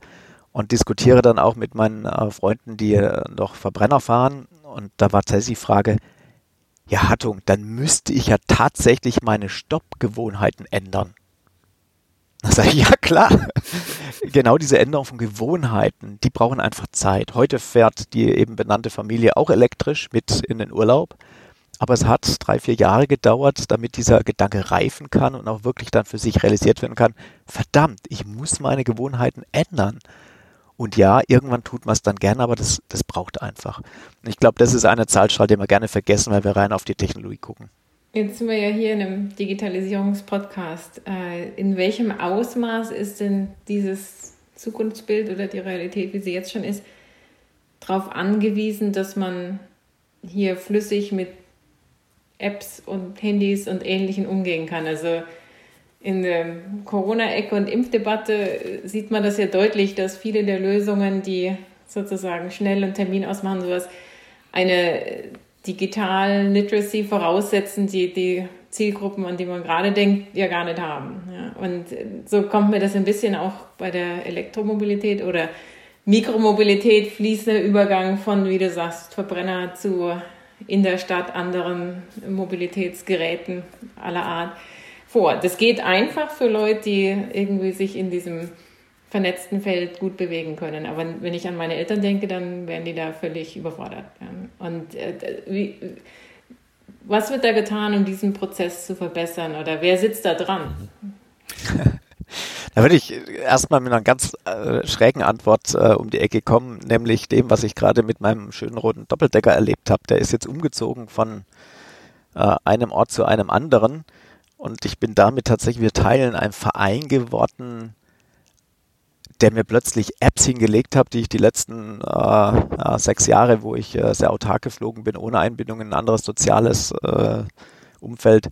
und diskutiere dann auch mit meinen äh, Freunden, die äh, noch Verbrenner fahren. Und da war tatsächlich die Frage, ja, Hattung, dann müsste ich ja tatsächlich meine Stoppgewohnheiten ändern. Da sage ich, ja klar. genau diese Änderung von Gewohnheiten, die brauchen einfach Zeit. Heute fährt die eben benannte Familie auch elektrisch mit in den Urlaub. Aber es hat drei, vier Jahre gedauert, damit dieser Gedanke reifen kann und auch wirklich dann für sich realisiert werden kann. Verdammt, ich muss meine Gewohnheiten ändern. Und ja, irgendwann tut man es dann gerne, aber das, das braucht einfach. Ich glaube, das ist eine Zahlstrahl, die wir gerne vergessen, weil wir rein auf die Technologie gucken. Jetzt sind wir ja hier in einem Digitalisierungspodcast. Äh, in welchem Ausmaß ist denn dieses Zukunftsbild oder die Realität, wie sie jetzt schon ist, darauf angewiesen, dass man hier flüssig mit Apps und Handys und Ähnlichem umgehen kann? Also in der Corona-Ecke und Impfdebatte sieht man das ja deutlich, dass viele der Lösungen, die sozusagen schnell einen Termin ausmachen, sowas, eine Digital Literacy voraussetzen, die die Zielgruppen, an die man gerade denkt, ja gar nicht haben. Ja, und so kommt mir das ein bisschen auch bei der Elektromobilität oder Mikromobilität, fließender Übergang von, wie du sagst, Verbrenner zu in der Stadt anderen Mobilitätsgeräten aller Art vor. Das geht einfach für Leute, die irgendwie sich in diesem vernetzten Feld gut bewegen können. Aber wenn ich an meine Eltern denke, dann wären die da völlig überfordert. Und äh, wie, was wird da getan, um diesen Prozess zu verbessern? Oder wer sitzt da dran? Da würde ich erstmal mit einer ganz äh, schrägen Antwort äh, um die Ecke kommen, nämlich dem, was ich gerade mit meinem schönen roten Doppeldecker erlebt habe. Der ist jetzt umgezogen von äh, einem Ort zu einem anderen und ich bin damit tatsächlich, wir teilen einem Verein geworden, der mir plötzlich Apps hingelegt hat, die ich die letzten äh, sechs Jahre, wo ich äh, sehr autark geflogen bin, ohne Einbindung in ein anderes soziales äh, Umfeld,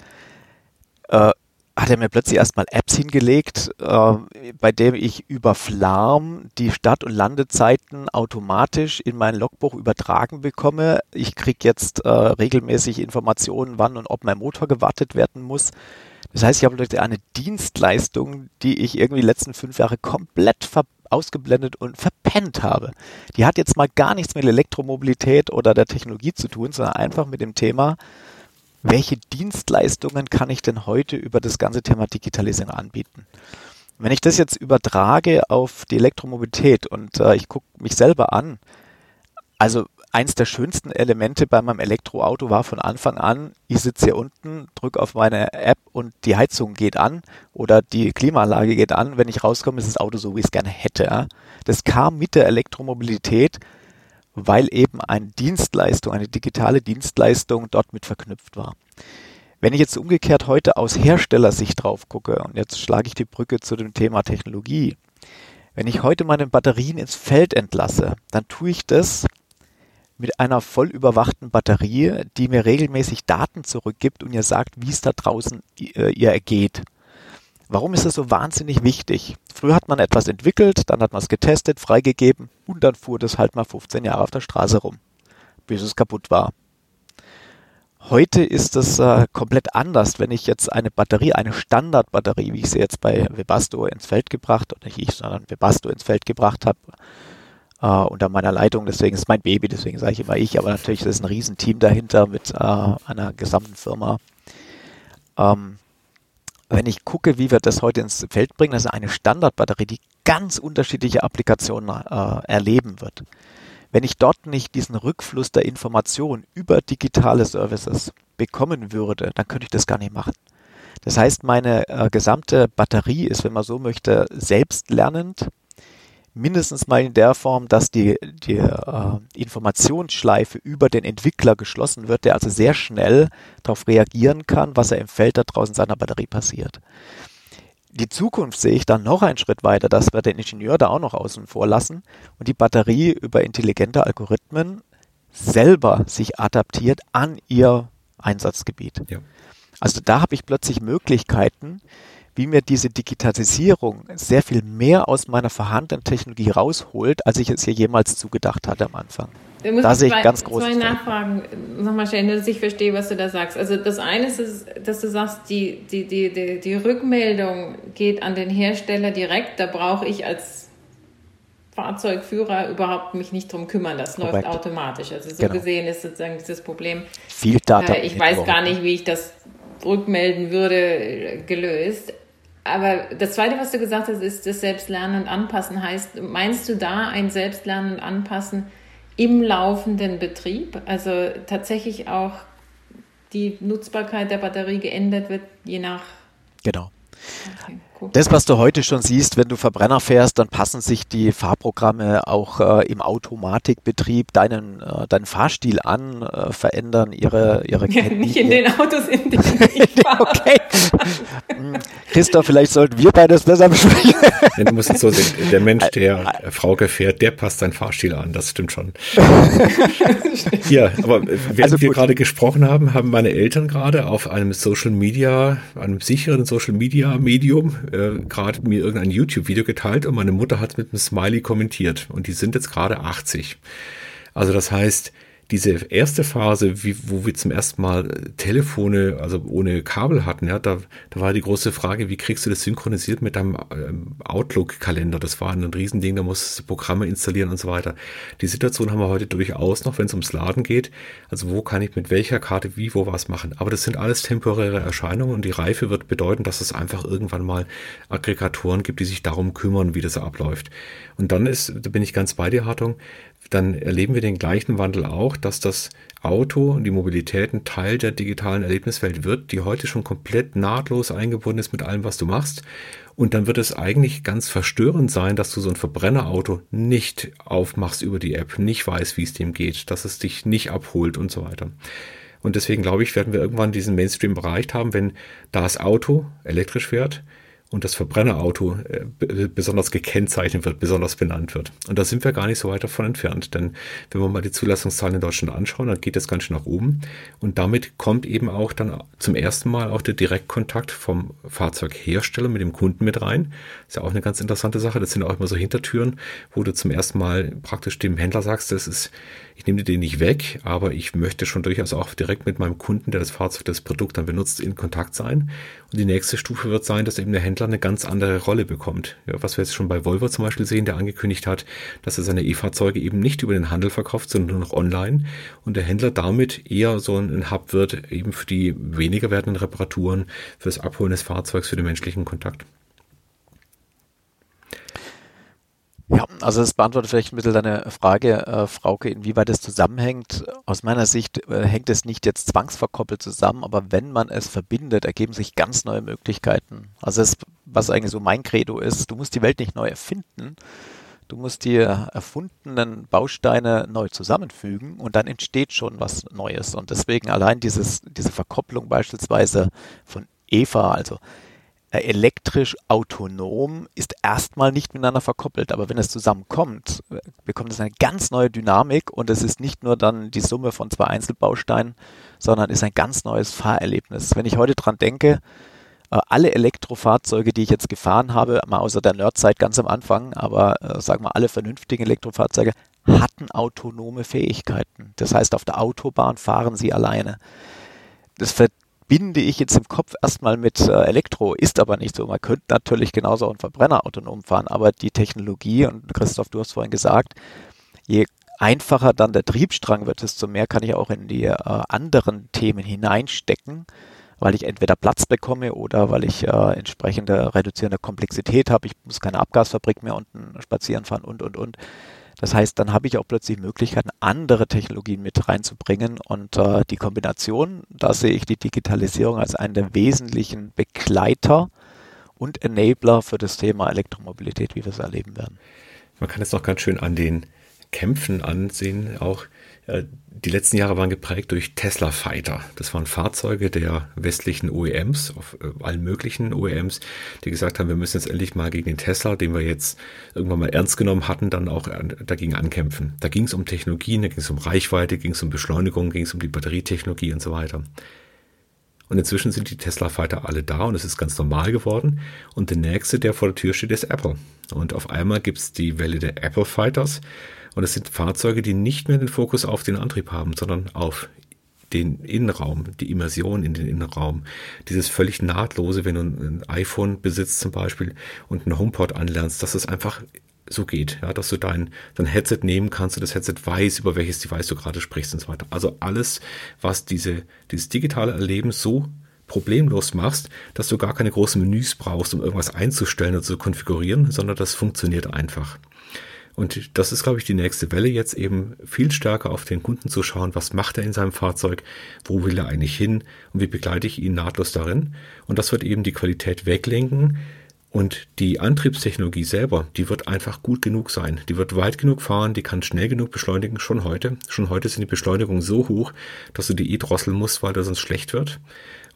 äh, hat er mir plötzlich erstmal Apps hingelegt, äh, bei dem ich über Flarm die Start- und Landezeiten automatisch in mein Logbuch übertragen bekomme. Ich kriege jetzt äh, regelmäßig Informationen, wann und ob mein Motor gewartet werden muss. Das heißt, ich habe eine Dienstleistung, die ich irgendwie die letzten fünf Jahre komplett ausgeblendet und verpennt habe. Die hat jetzt mal gar nichts mit Elektromobilität oder der Technologie zu tun, sondern einfach mit dem Thema, welche Dienstleistungen kann ich denn heute über das ganze Thema Digitalisierung anbieten? Wenn ich das jetzt übertrage auf die Elektromobilität und äh, ich gucke mich selber an, also eins der schönsten Elemente bei meinem Elektroauto war von Anfang an, ich sitze hier unten, drücke auf meine App und die Heizung geht an oder die Klimaanlage geht an. Wenn ich rauskomme, ist das Auto so, wie ich es gerne hätte. Das kam mit der Elektromobilität, weil eben eine Dienstleistung, eine digitale Dienstleistung dort mit verknüpft war. Wenn ich jetzt umgekehrt heute aus Herstellersicht drauf gucke, und jetzt schlage ich die Brücke zu dem Thema Technologie, wenn ich heute meine Batterien ins Feld entlasse, dann tue ich das mit einer voll überwachten Batterie, die mir regelmäßig Daten zurückgibt und ihr sagt, wie es da draußen äh, ihr ergeht. Warum ist das so wahnsinnig wichtig? Früher hat man etwas entwickelt, dann hat man es getestet, freigegeben und dann fuhr das halt mal 15 Jahre auf der Straße rum, bis es kaputt war. Heute ist es äh, komplett anders, wenn ich jetzt eine Batterie, eine Standardbatterie, wie ich sie jetzt bei Webasto ins Feld gebracht, oder nicht ich, sondern Webasto ins Feld gebracht habe, äh, unter meiner Leitung. Deswegen ist mein Baby, deswegen sage ich immer ich, aber natürlich ist ein Riesenteam dahinter mit äh, einer gesamten Firma. Ähm, wenn ich gucke, wie wir das heute ins Feld bringen, das ist eine Standardbatterie, die ganz unterschiedliche Applikationen äh, erleben wird. Wenn ich dort nicht diesen Rückfluss der Informationen über digitale Services bekommen würde, dann könnte ich das gar nicht machen. Das heißt, meine äh, gesamte Batterie ist, wenn man so möchte, selbstlernend mindestens mal in der Form, dass die, die äh, Informationsschleife über den Entwickler geschlossen wird, der also sehr schnell darauf reagieren kann, was er im Feld da draußen seiner Batterie passiert. Die Zukunft sehe ich dann noch einen Schritt weiter, dass wir den Ingenieur da auch noch außen vor lassen und die Batterie über intelligente Algorithmen selber sich adaptiert an ihr Einsatzgebiet. Ja. Also da habe ich plötzlich Möglichkeiten, wie mir diese Digitalisierung sehr viel mehr aus meiner vorhandenen Technologie rausholt, als ich es hier jemals zugedacht hatte am Anfang. Da sehe ich ganz groß. Zwei Nachfragen nochmal stellen, dass ich verstehe, was du da sagst. Also das eine ist, dass du sagst, die, die, die, die, die Rückmeldung geht an den Hersteller direkt. Da brauche ich als Fahrzeugführer überhaupt mich nicht drum kümmern. Das läuft automatisch. Also so genau. gesehen ist sozusagen dieses Problem. Viel Data. Äh, ich weiß gar nicht, wie ich das rückmelden würde, gelöst. Aber das Zweite, was du gesagt hast, ist das Selbstlernen und Anpassen. Heißt, meinst du da ein Selbstlernen und Anpassen im laufenden Betrieb? Also tatsächlich auch die Nutzbarkeit der Batterie geändert wird, je nach. Genau. Okay, Das, was du heute schon siehst, wenn du Verbrenner fährst, dann passen sich die Fahrprogramme auch äh, im Automatikbetrieb deinen, äh, deinen Fahrstil an, äh, verändern ihre, ihre ja, Nicht in den Autos, in denen ich fahre. okay. Hm. Christoph, vielleicht sollten wir beides besser besprechen. Ja, du musst jetzt so sehen, der Mensch, der Frau gefährt, der passt seinen Fahrstil an, das stimmt schon. ja, aber während also wir gerade gesprochen haben, haben meine Eltern gerade auf einem Social Media, einem sicheren Social Media Medium äh, gerade mir irgendein YouTube-Video geteilt und meine Mutter hat mit einem Smiley kommentiert und die sind jetzt gerade 80. Also das heißt, diese erste Phase, wie, wo wir zum ersten Mal Telefone, also ohne Kabel hatten, ja, da, da war die große Frage, wie kriegst du das synchronisiert mit deinem ähm, Outlook-Kalender? Das war ein Riesending, da musst du Programme installieren und so weiter. Die Situation haben wir heute durchaus noch, wenn es ums Laden geht. Also wo kann ich mit welcher Karte wie, wo was machen? Aber das sind alles temporäre Erscheinungen und die Reife wird bedeuten, dass es einfach irgendwann mal Aggregatoren gibt, die sich darum kümmern, wie das abläuft. Und dann ist, da bin ich ganz bei dir, Hartung, dann erleben wir den gleichen Wandel auch, dass das Auto und die Mobilität ein Teil der digitalen Erlebniswelt wird, die heute schon komplett nahtlos eingebunden ist mit allem, was du machst. Und dann wird es eigentlich ganz verstörend sein, dass du so ein Verbrennerauto nicht aufmachst über die App, nicht weißt, wie es dem geht, dass es dich nicht abholt und so weiter. Und deswegen glaube ich, werden wir irgendwann diesen Mainstream erreicht haben, wenn das Auto elektrisch fährt, und das Verbrennerauto äh, besonders gekennzeichnet wird, besonders benannt wird. Und da sind wir gar nicht so weit davon entfernt, denn wenn wir mal die Zulassungszahlen in Deutschland anschauen, dann geht das ganz schön nach oben und damit kommt eben auch dann zum ersten Mal auch der Direktkontakt vom Fahrzeughersteller mit dem Kunden mit rein. Ist ja auch eine ganz interessante Sache. Das sind auch immer so Hintertüren, wo du zum ersten Mal praktisch dem Händler sagst, das ist ich nehme den nicht weg, aber ich möchte schon durchaus auch direkt mit meinem Kunden, der das Fahrzeug, das Produkt dann benutzt, in Kontakt sein. Und die nächste Stufe wird sein, dass eben der Händler eine ganz andere Rolle bekommt. Ja, was wir jetzt schon bei Volvo zum Beispiel sehen, der angekündigt hat, dass er seine E-Fahrzeuge eben nicht über den Handel verkauft, sondern nur noch online. Und der Händler damit eher so ein Hub wird, eben für die weniger werdenden Reparaturen, für das Abholen des Fahrzeugs, für den menschlichen Kontakt. Ja, also das beantwortet vielleicht ein bisschen deine Frage, äh, Frauke, inwieweit das zusammenhängt. Aus meiner Sicht äh, hängt es nicht jetzt zwangsverkoppelt zusammen, aber wenn man es verbindet, ergeben sich ganz neue Möglichkeiten. Also das, was eigentlich so mein Credo ist, du musst die Welt nicht neu erfinden, du musst die erfundenen Bausteine neu zusammenfügen und dann entsteht schon was Neues. Und deswegen allein dieses, diese Verkopplung beispielsweise von Eva, also elektrisch autonom ist erstmal nicht miteinander verkoppelt. Aber wenn es zusammenkommt, äh, bekommt es eine ganz neue Dynamik und es ist nicht nur dann die Summe von zwei Einzelbausteinen, sondern ist ein ganz neues Fahrerlebnis. Wenn ich heute dran denke, äh, alle Elektrofahrzeuge, die ich jetzt gefahren habe, mal außer der Nerdzeit ganz am Anfang, aber sagen wir alle vernünftigen Elektrofahrzeuge, hatten autonome Fähigkeiten. Das heißt, auf der Autobahn fahren sie alleine. Das verbinde ich jetzt im Kopf erstmal mit äh, Elektro, ist aber nicht so. Man könnte natürlich genauso einen Verbrenner autonom fahren, aber die Technologie, und Christoph, du hast vorhin gesagt, je einfacher dann der Triebstrang wird, desto mehr kann ich auch in die äh, anderen Themen hineinstecken, weil ich entweder Platz bekomme oder weil ich äh, entsprechende reduzierende Komplexität habe. Ich muss keine Abgasfabrik mehr unten spazieren fahren und, und, und. Das heißt, dann habe ich auch plötzlich Möglichkeiten, andere Technologien mit reinzubringen. Und äh, die Kombination, da sehe ich die Digitalisierung als einen der wesentlichen Begleiter und Enabler für das Thema Elektromobilität, wie wir es erleben werden. Man kann es noch ganz schön an den Kämpfen ansehen, auch die letzten Jahre waren geprägt durch Tesla Fighter. Das waren Fahrzeuge der westlichen OEMs, auf äh, allen möglichen OEMs, die gesagt haben, wir müssen jetzt endlich mal gegen den Tesla, den wir jetzt irgendwann mal ernst genommen hatten, dann auch dagegen ankämpfen. Da ging es um Technologien, da ging es um Reichweite, ging es um Beschleunigung, ging es um die Batterietechnologie und so weiter. Und inzwischen sind die Tesla Fighter alle da und es ist ganz normal geworden. Und der nächste, der vor der Tür steht, ist Apple. Und auf einmal gibt es die Welle der Apple Fighters und es sind Fahrzeuge, die nicht mehr den Fokus auf den Antrieb haben, sondern auf den Innenraum, die Immersion in den Innenraum. Dieses völlig nahtlose, wenn du ein iPhone besitzt zum Beispiel und einen HomePod anlernst, dass es einfach so geht, ja, dass du dein, dein Headset nehmen kannst und das Headset weiß, über welches Device du gerade sprichst und so weiter. Also alles, was diese, dieses digitale Erleben so problemlos machst, dass du gar keine großen Menüs brauchst, um irgendwas einzustellen oder zu konfigurieren, sondern das funktioniert einfach. Und das ist, glaube ich, die nächste Welle, jetzt eben viel stärker auf den Kunden zu schauen, was macht er in seinem Fahrzeug, wo will er eigentlich hin und wie begleite ich ihn nahtlos darin. Und das wird eben die Qualität weglenken Und die Antriebstechnologie selber, die wird einfach gut genug sein. Die wird weit genug fahren, die kann schnell genug beschleunigen, schon heute. Schon heute sind die Beschleunigungen so hoch, dass du die E drosseln musst, weil das sonst schlecht wird.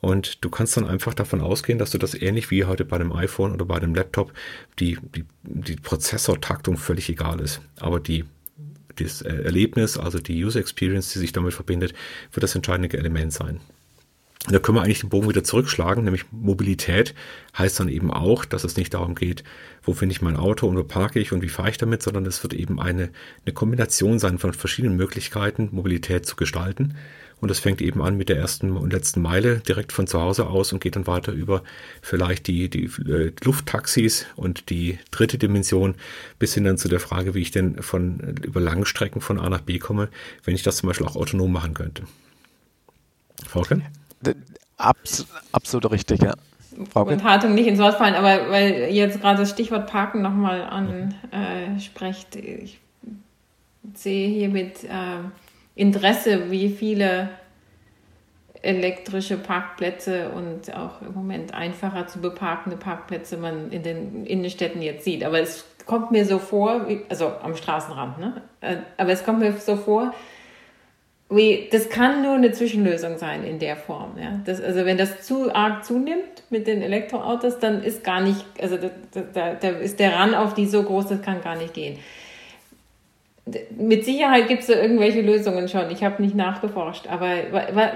Und du kannst dann einfach davon ausgehen, dass du das ähnlich wie heute bei dem iPhone oder bei dem Laptop die, die, die Prozessortaktung völlig egal ist. Aber die, das Erlebnis, also die User Experience, die sich damit verbindet, wird das entscheidende Element sein. Und da können wir eigentlich den Bogen wieder zurückschlagen, nämlich Mobilität heißt dann eben auch, dass es nicht darum geht, wo finde ich mein Auto und wo parke ich und wie fahre ich damit, sondern es wird eben eine, eine Kombination sein von verschiedenen Möglichkeiten, Mobilität zu gestalten. Und das fängt eben an mit der ersten und letzten Meile direkt von zu Hause aus und geht dann weiter über vielleicht die, die äh, Lufttaxis und die dritte Dimension bis hin dann zu der Frage, wie ich denn von über Langstrecken von A nach B komme, wenn ich das zum Beispiel auch autonom machen könnte. Volker? Abs absolut richtig, ja. Und Hartung nicht ins Wort fallen, aber weil jetzt gerade das Stichwort Parken nochmal ansprecht, äh, ich sehe hier mit äh, Interesse, wie viele elektrische Parkplätze und auch im Moment einfacher zu beparkende Parkplätze man in den Innenstädten jetzt sieht. Aber es kommt mir so vor, also am Straßenrand, ne? Äh, aber es kommt mir so vor, wie, das kann nur eine Zwischenlösung sein in der Form. Ja? Das, also wenn das zu arg zunimmt mit den Elektroautos, dann ist gar nicht, also da, da, da ist der Ran auf die so groß, das kann gar nicht gehen. Mit Sicherheit gibt es da irgendwelche Lösungen schon. Ich habe nicht nachgeforscht, aber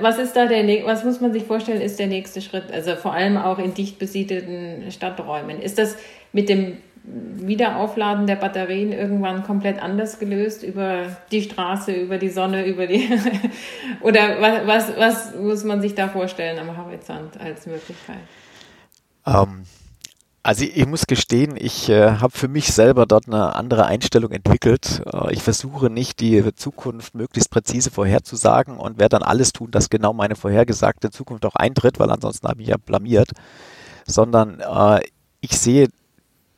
was ist da der, was muss man sich vorstellen, ist der nächste Schritt? Also vor allem auch in dicht besiedelten Stadträumen. Ist das mit dem Wiederaufladen der Batterien irgendwann komplett anders gelöst über die Straße, über die Sonne, über die oder was, was, was muss man sich da vorstellen am Horizont als Möglichkeit? Ähm, also ich, ich, muss gestehen, ich äh, habe für mich selber dort eine andere Einstellung entwickelt. Äh, ich versuche nicht die Zukunft möglichst präzise vorherzusagen und werde dann alles tun, dass genau meine vorhergesagte Zukunft auch eintritt, weil ansonsten habe ich ja blamiert, sondern äh, ich sehe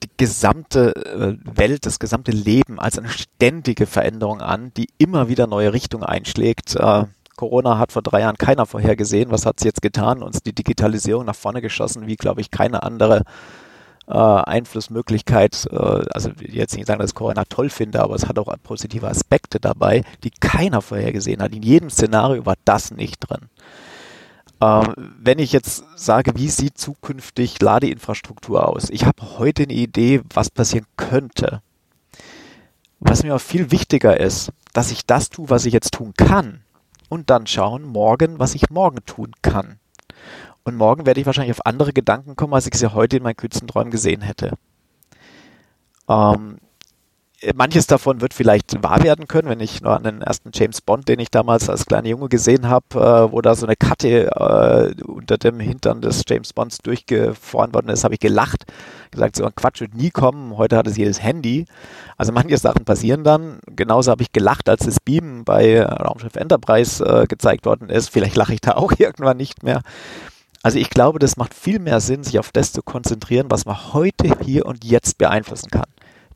die gesamte äh, Welt, das gesamte Leben als eine ständige Veränderung an, die immer wieder neue Richtungen einschlägt. Äh, Corona hat vor drei Jahren keiner vorhergesehen. Was hat es jetzt getan? Uns die Digitalisierung nach vorne geschossen, wie, glaube ich, keine andere äh, Einflussmöglichkeit. Äh, also jetzt nicht sagen, dass ich Corona toll finde, aber es hat auch positive Aspekte dabei, die keiner vorhergesehen hat. In jedem Szenario war das nicht drin. Ähm, wenn ich jetzt sage, wie sieht zukünftig Ladeinfrastruktur aus? Ich habe heute eine Idee, was passieren könnte. Was mir aber viel wichtiger ist, dass ich das tue, was ich jetzt tun kann. Und dann schauen morgen, was ich morgen tun kann. Und morgen werde ich wahrscheinlich auf andere Gedanken kommen, als ich sie heute in meinen kühlsten Träumen gesehen hätte. Ähm, manches davon wird vielleicht wahr werden können, wenn ich nur an den ersten James Bond, den ich damals als kleiner Junge gesehen habe, äh, wo da so eine Karte äh, unter dem Hintern des James Bonds durchgefahren worden ist, habe ich gelacht, gesagt, so ein Quatsch wird nie kommen, heute hat es jedes Handy. Also manche Sachen passieren dann. Genauso habe ich gelacht, als das Beam bei Raumschiff Enterprise äh, gezeigt worden ist. Vielleicht lache ich da auch irgendwann nicht mehr. Also ich glaube, das macht viel mehr Sinn, sich auf das zu konzentrieren, was man heute, hier und jetzt beeinflussen kann.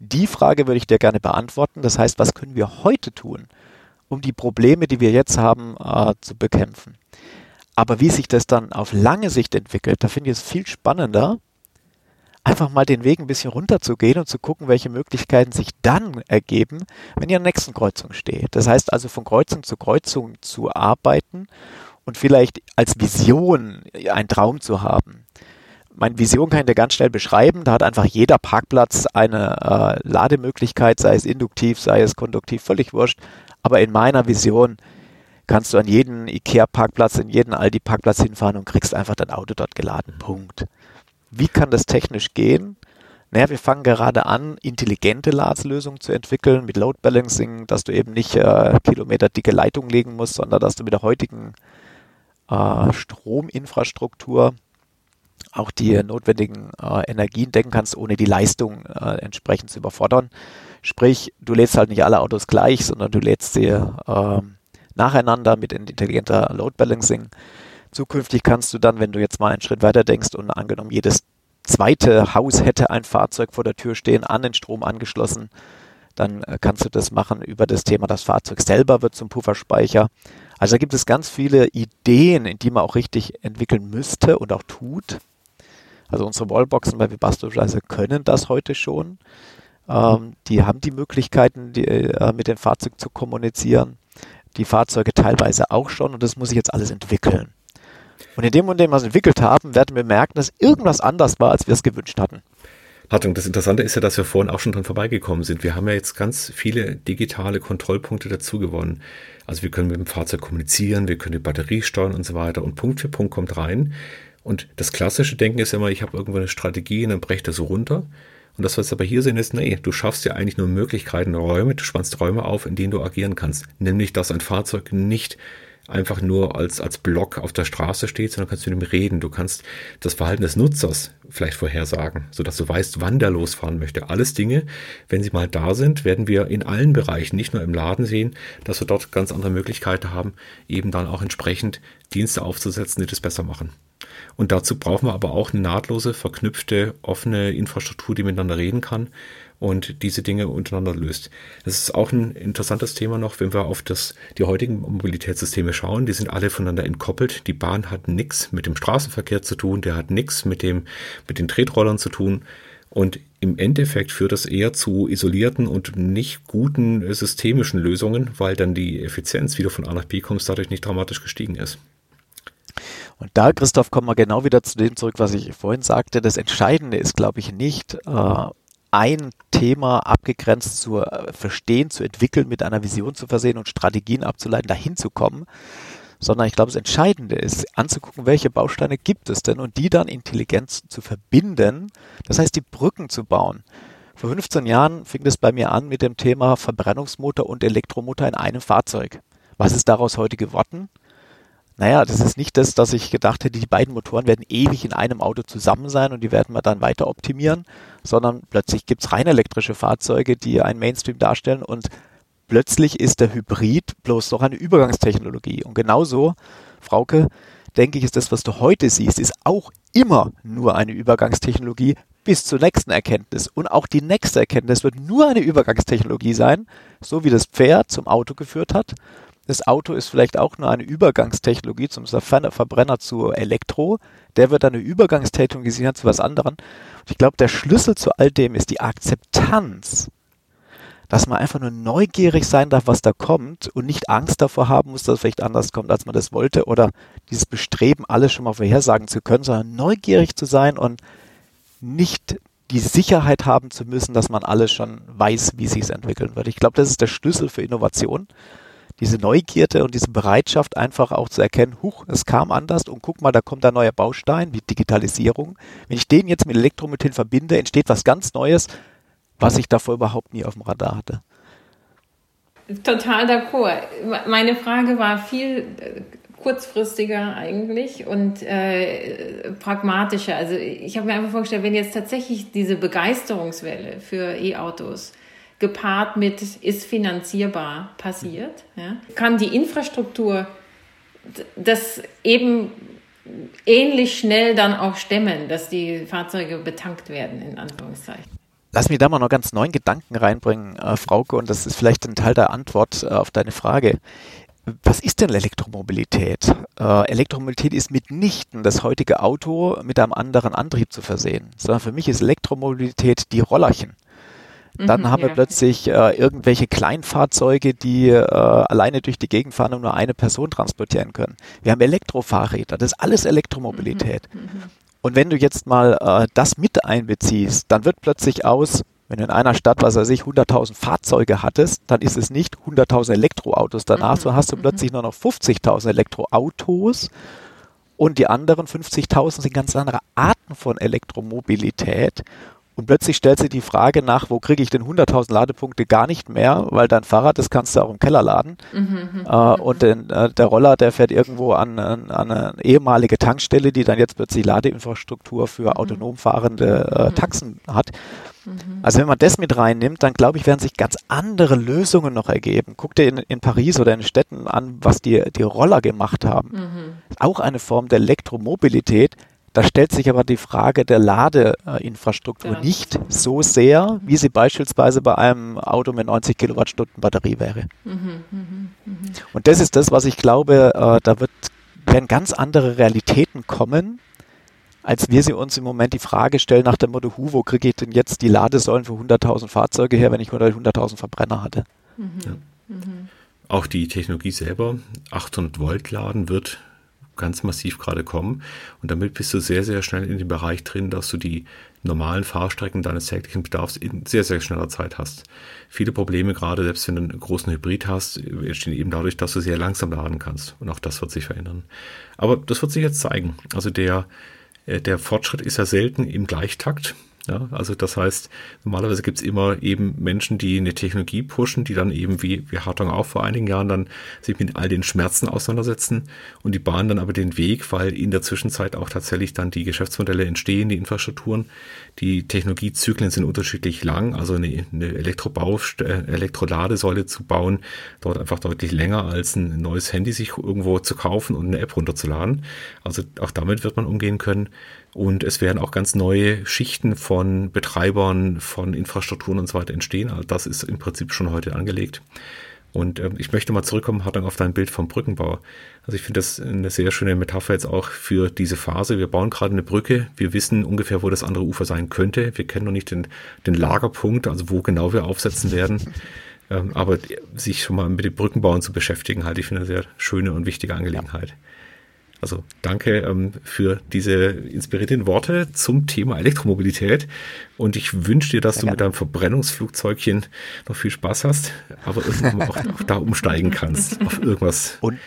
Die Frage würde ich dir gerne beantworten. Das heißt, was können wir heute tun, um die Probleme, die wir jetzt haben, äh, zu bekämpfen? Aber wie sich das dann auf lange Sicht entwickelt, da finde ich es viel spannender, einfach mal den Weg ein bisschen runterzugehen und zu gucken, welche Möglichkeiten sich dann ergeben, wenn ihr an der nächsten Kreuzung steht. Das heißt also von Kreuzung zu Kreuzung zu arbeiten und vielleicht als Vision einen Traum zu haben meine Vision kann ich dir ganz schnell beschreiben. Da hat einfach jeder Parkplatz eine äh, Lademöglichkeit, sei es induktiv, sei es konduktiv, völlig wurscht. Aber in meiner Vision kannst du an jeden IKEA-Parkplatz, in jeden Aldi-Parkplatz hinfahren und kriegst einfach dein Auto dort geladen. Punkt. Wie kann das technisch gehen? Naja, wir fangen gerade an, intelligente Ladelösungen zu entwickeln mit Load Balancing, dass du eben nicht äh, Kilometer dicke Leitung legen musst, sondern dass du mit der heutigen äh, Strominfrastruktur auch die notwendigen äh, Energien decken kannst, ohne die Leistung äh, entsprechend zu überfordern. Sprich, du lädst halt nicht alle Autos gleich, sondern du lädst sie äh, nacheinander mit intelligenter Load Balancing. Zukünftig kannst du dann, wenn du jetzt mal einen Schritt weiter denkst und angenommen jedes zweite Haus hätte ein Fahrzeug vor der Tür stehen, an den Strom angeschlossen, dann äh, kannst du das machen über das Thema, das Fahrzeug selber wird zum Pufferspeicher. Also da gibt es ganz viele Ideen, in die man auch richtig entwickeln müsste und auch tut. Also unsere Wallboxen bei Webasto können das heute schon. Ähm, die haben die Möglichkeiten, die, äh, mit dem Fahrzeug zu kommunizieren. Die Fahrzeuge teilweise auch schon und das muss ich jetzt alles entwickeln. Und in dem Moment, in dem wir es entwickelt haben, werden wir merken, dass irgendwas anders war, als wir es gewünscht hatten. Hartung, das Interessante ist ja, dass wir vorhin auch schon dran vorbeigekommen sind. Wir haben ja jetzt ganz viele digitale Kontrollpunkte dazu gewonnen. Also wir können mit dem Fahrzeug kommunizieren, wir können die Batterie steuern und so weiter. Und Punkt für Punkt kommt rein. Und das klassische Denken ist ja immer, ich habe irgendwo eine Strategie und dann breche das so runter. Und das, was wir aber hier sehen, ist, nee, du schaffst ja eigentlich nur Möglichkeiten, Räume, du spannst Räume auf, in denen du agieren kannst. Nämlich, dass ein Fahrzeug nicht einfach nur als, als Block auf der Straße steht, sondern kannst mit ihm reden. Du kannst das Verhalten des Nutzers vielleicht vorhersagen, sodass du weißt, wann der losfahren möchte. Alles Dinge, wenn sie mal da sind, werden wir in allen Bereichen, nicht nur im Laden sehen, dass wir dort ganz andere Möglichkeiten haben, eben dann auch entsprechend Dienste aufzusetzen, die das besser machen. Und dazu brauchen wir aber auch eine nahtlose, verknüpfte, offene Infrastruktur, die miteinander reden kann und diese Dinge untereinander löst. Das ist auch ein interessantes Thema noch, wenn wir auf das, die heutigen Mobilitätssysteme schauen. Die sind alle voneinander entkoppelt. Die Bahn hat nichts mit dem Straßenverkehr zu tun, der hat nichts mit, mit den Tretrollern zu tun. Und im Endeffekt führt das eher zu isolierten und nicht guten systemischen Lösungen, weil dann die Effizienz, wie du von A nach B kommst, dadurch nicht dramatisch gestiegen ist. Und da, Christoph, kommen wir genau wieder zu dem zurück, was ich vorhin sagte. Das Entscheidende ist, glaube ich, nicht, äh, ein Thema abgegrenzt zu äh, verstehen, zu entwickeln, mit einer Vision zu versehen und Strategien abzuleiten, dahin zu kommen, sondern ich glaube, das Entscheidende ist, anzugucken, welche Bausteine gibt es denn und die dann intelligent zu verbinden, das heißt, die Brücken zu bauen. Vor 15 Jahren fing es bei mir an mit dem Thema Verbrennungsmotor und Elektromotor in einem Fahrzeug. Was ist daraus heute geworden? Naja, das ist nicht das, dass ich gedacht hätte, die beiden Motoren werden ewig in einem Auto zusammen sein und die werden wir dann weiter optimieren, sondern plötzlich gibt's rein elektrische Fahrzeuge, die einen Mainstream darstellen und plötzlich ist der Hybrid bloß noch eine Übergangstechnologie. Und genauso, Frauke, denke ich, ist das, was du heute siehst, ist auch immer nur eine Übergangstechnologie bis zur nächsten Erkenntnis. Und auch die nächste Erkenntnis wird nur eine Übergangstechnologie sein, so wie das Pferd zum Auto geführt hat das Auto ist vielleicht auch nur eine Übergangstechnologie zum Verbrenner zu Elektro. Der wird eine Übergangstechnologie zu was anderem. Und ich glaube, der Schlüssel zu all dem ist die Akzeptanz, dass man einfach nur neugierig sein darf, was da kommt und nicht Angst davor haben muss, dass es vielleicht anders kommt, als man das wollte oder dieses Bestreben, alles schon mal vorhersagen zu können, sondern neugierig zu sein und nicht die Sicherheit haben zu müssen, dass man alles schon weiß, wie sich es entwickeln wird. Ich glaube, das ist der Schlüssel für Innovation diese Neugierde und diese Bereitschaft einfach auch zu erkennen, huch, es kam anders und guck mal, da kommt ein neuer Baustein wie Digitalisierung. Wenn ich den jetzt mit Elektromobil verbinde, entsteht was ganz Neues, was ich davor überhaupt nie auf dem Radar hatte. Total d'accord. Meine Frage war viel äh, kurzfristiger eigentlich und äh, pragmatischer. Also ich habe mir einfach vorgestellt, wenn jetzt tatsächlich diese Begeisterungswelle für E-Autos gepaart mit ist finanzierbar passiert, ja, kann die Infrastruktur das eben ähnlich schnell dann auch stemmen, dass die Fahrzeuge betankt werden, in Anführungszeichen. Lass mich da mal noch ganz neuen Gedanken reinbringen, äh, Frauke, und das ist vielleicht ein Teil der Antwort äh, auf deine Frage. Was ist denn Elektromobilität? Äh, Elektromobilität ist mitnichten das heutige Auto mit einem anderen Antrieb zu versehen, sondern für mich ist Elektromobilität die Rollerchen. Dann mhm, haben wir plötzlich äh, irgendwelche Kleinfahrzeuge, die äh, alleine durch die Gegend fahren und nur eine Person transportieren können. Wir haben Elektrofahrräder, das ist alles Elektromobilität. Mhm, mhm. Und wenn du jetzt mal äh, das mit einbeziehst, dann wird plötzlich aus, wenn du in einer Stadt, was weiß ich, 100.000 Fahrzeuge hattest, dann ist es nicht 100.000 Elektroautos. Danach so hast du plötzlich nur noch 50.000 Elektroautos und die anderen 50.000 sind ganz andere Arten von Elektromobilität. Und plötzlich stellt sich die Frage nach, wo kriege ich denn 100.000 Ladepunkte gar nicht mehr, weil dein Fahrrad, das kannst du auch im Keller laden. Mhm, mhm äh, mhm. und den, äh, der Roller, der fährt irgendwo an, an, eine ehemalige Tankstelle, die dann jetzt plötzlich Ladeinfrastruktur für mhm. autonom fahrende äh, mhm. Taxen hat. Mhm. Also wenn man das mit reinnimmt, dann glaube ich, werden sich ganz andere Lösungen noch ergeben. Guck dir in, in Paris oder in Städten an, was die, die Roller gemacht haben. Auch eine Form der Elektromobilität, da stellt sich aber die Frage der Ladeinfrastruktur ja. nicht so sehr, wie sie beispielsweise bei einem Auto mit 90 Kilowattstunden Batterie wäre. Mhm, mh, mh. Und das ist das, was ich glaube, äh, da wird, werden ganz andere Realitäten kommen, als wir sie uns im Moment die Frage stellen nach dem Motto, hu, wo kriege ich denn jetzt die Ladesäulen für 100.000 Fahrzeuge her, wenn ich 100.000 Verbrenner hatte? Mhm. Ja. Mhm. Auch die Technologie selber, 800 Volt laden wird ganz massiv gerade kommen. Und damit bist du sehr, sehr schnell in dem Bereich drin, dass du die normalen Fahrstrecken deines täglichen Bedarfs in sehr, sehr schneller Zeit hast. Viele Probleme, gerade selbst wenn du einen großen Hybrid hast, entstehen eben dadurch, dass du sehr langsam laden kannst. Und auch das wird sich verändern. Aber das wird sich jetzt zeigen. Also der, äh, der Fortschritt ist ja selten im Gleichtakt. Ja, also das heißt, normalerweise gibt es immer eben Menschen, die eine Technologie pushen, die dann eben wie, wie Hartung auch vor einigen Jahren dann sich mit all den Schmerzen auseinandersetzen und die bahnen dann aber den Weg, weil in der Zwischenzeit auch tatsächlich dann die Geschäftsmodelle entstehen, die Infrastrukturen. Die Technologiezyklen sind unterschiedlich lang, also eine, eine Elektrobau, äh, Elektroladesäule zu bauen, dauert einfach deutlich länger als ein neues Handy sich irgendwo zu kaufen und eine App runterzuladen. Also auch damit wird man umgehen können. Und es werden auch ganz neue Schichten von Betreibern, von Infrastrukturen und so weiter entstehen. Also das ist im Prinzip schon heute angelegt. Und äh, ich möchte mal zurückkommen, Hartang, auf dein Bild vom Brückenbau. Also ich finde das eine sehr schöne Metapher jetzt auch für diese Phase. Wir bauen gerade eine Brücke. Wir wissen ungefähr, wo das andere Ufer sein könnte. Wir kennen noch nicht den, den Lagerpunkt, also wo genau wir aufsetzen werden. Ähm, aber sich schon mal mit dem Brückenbauen zu beschäftigen, halte ich für eine sehr schöne und wichtige Angelegenheit. Ja. Also danke ähm, für diese inspirierenden Worte zum Thema Elektromobilität. Und ich wünsche dir, dass ja, du mit deinem Verbrennungsflugzeugchen noch viel Spaß hast, aber irgendwann auch, auch, da umsteigen kannst auf irgendwas und,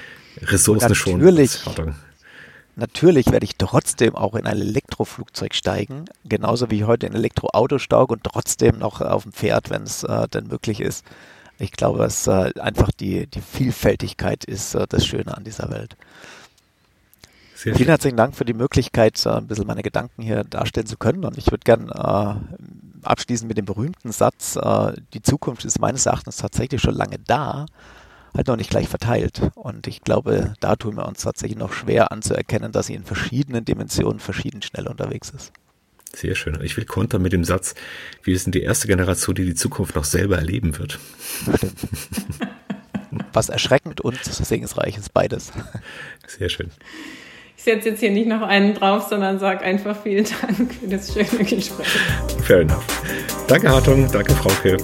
ressourcenschonendes. Natürlich, natürlich werde ich trotzdem auch in ein Elektroflugzeug steigen, genauso wie ich heute in ein Elektroauto staug und trotzdem noch auf dem Pferd, wenn es äh, denn möglich ist. Ich glaube, dass äh, einfach die, die Vielfältigkeit ist äh, das Schöne an dieser Welt. Sehr Vielen herzlichen Dank für die Möglichkeit, ein bisschen meine Gedanken hier darstellen zu können. Und ich würde gern äh, abschließen mit dem berühmten Satz, äh, die Zukunft ist meines Erachtens tatsächlich schon lange da, halt noch nicht gleich verteilt. Und ich glaube, da tun wir uns tatsächlich noch schwer anzuerkennen, dass sie in verschiedenen Dimensionen verschieden schnell unterwegs ist. Sehr schön. Ich will kontern mit dem Satz, wir sind die erste Generation, die die Zukunft noch selber erleben wird. Was erschreckend und segensreich ist, beides. Sehr schön setze jetzt hier nicht noch einen drauf, sondern sage einfach vielen Dank für das schöne Gespräch. Fair enough. Danke, Hartung. Danke, Frauke.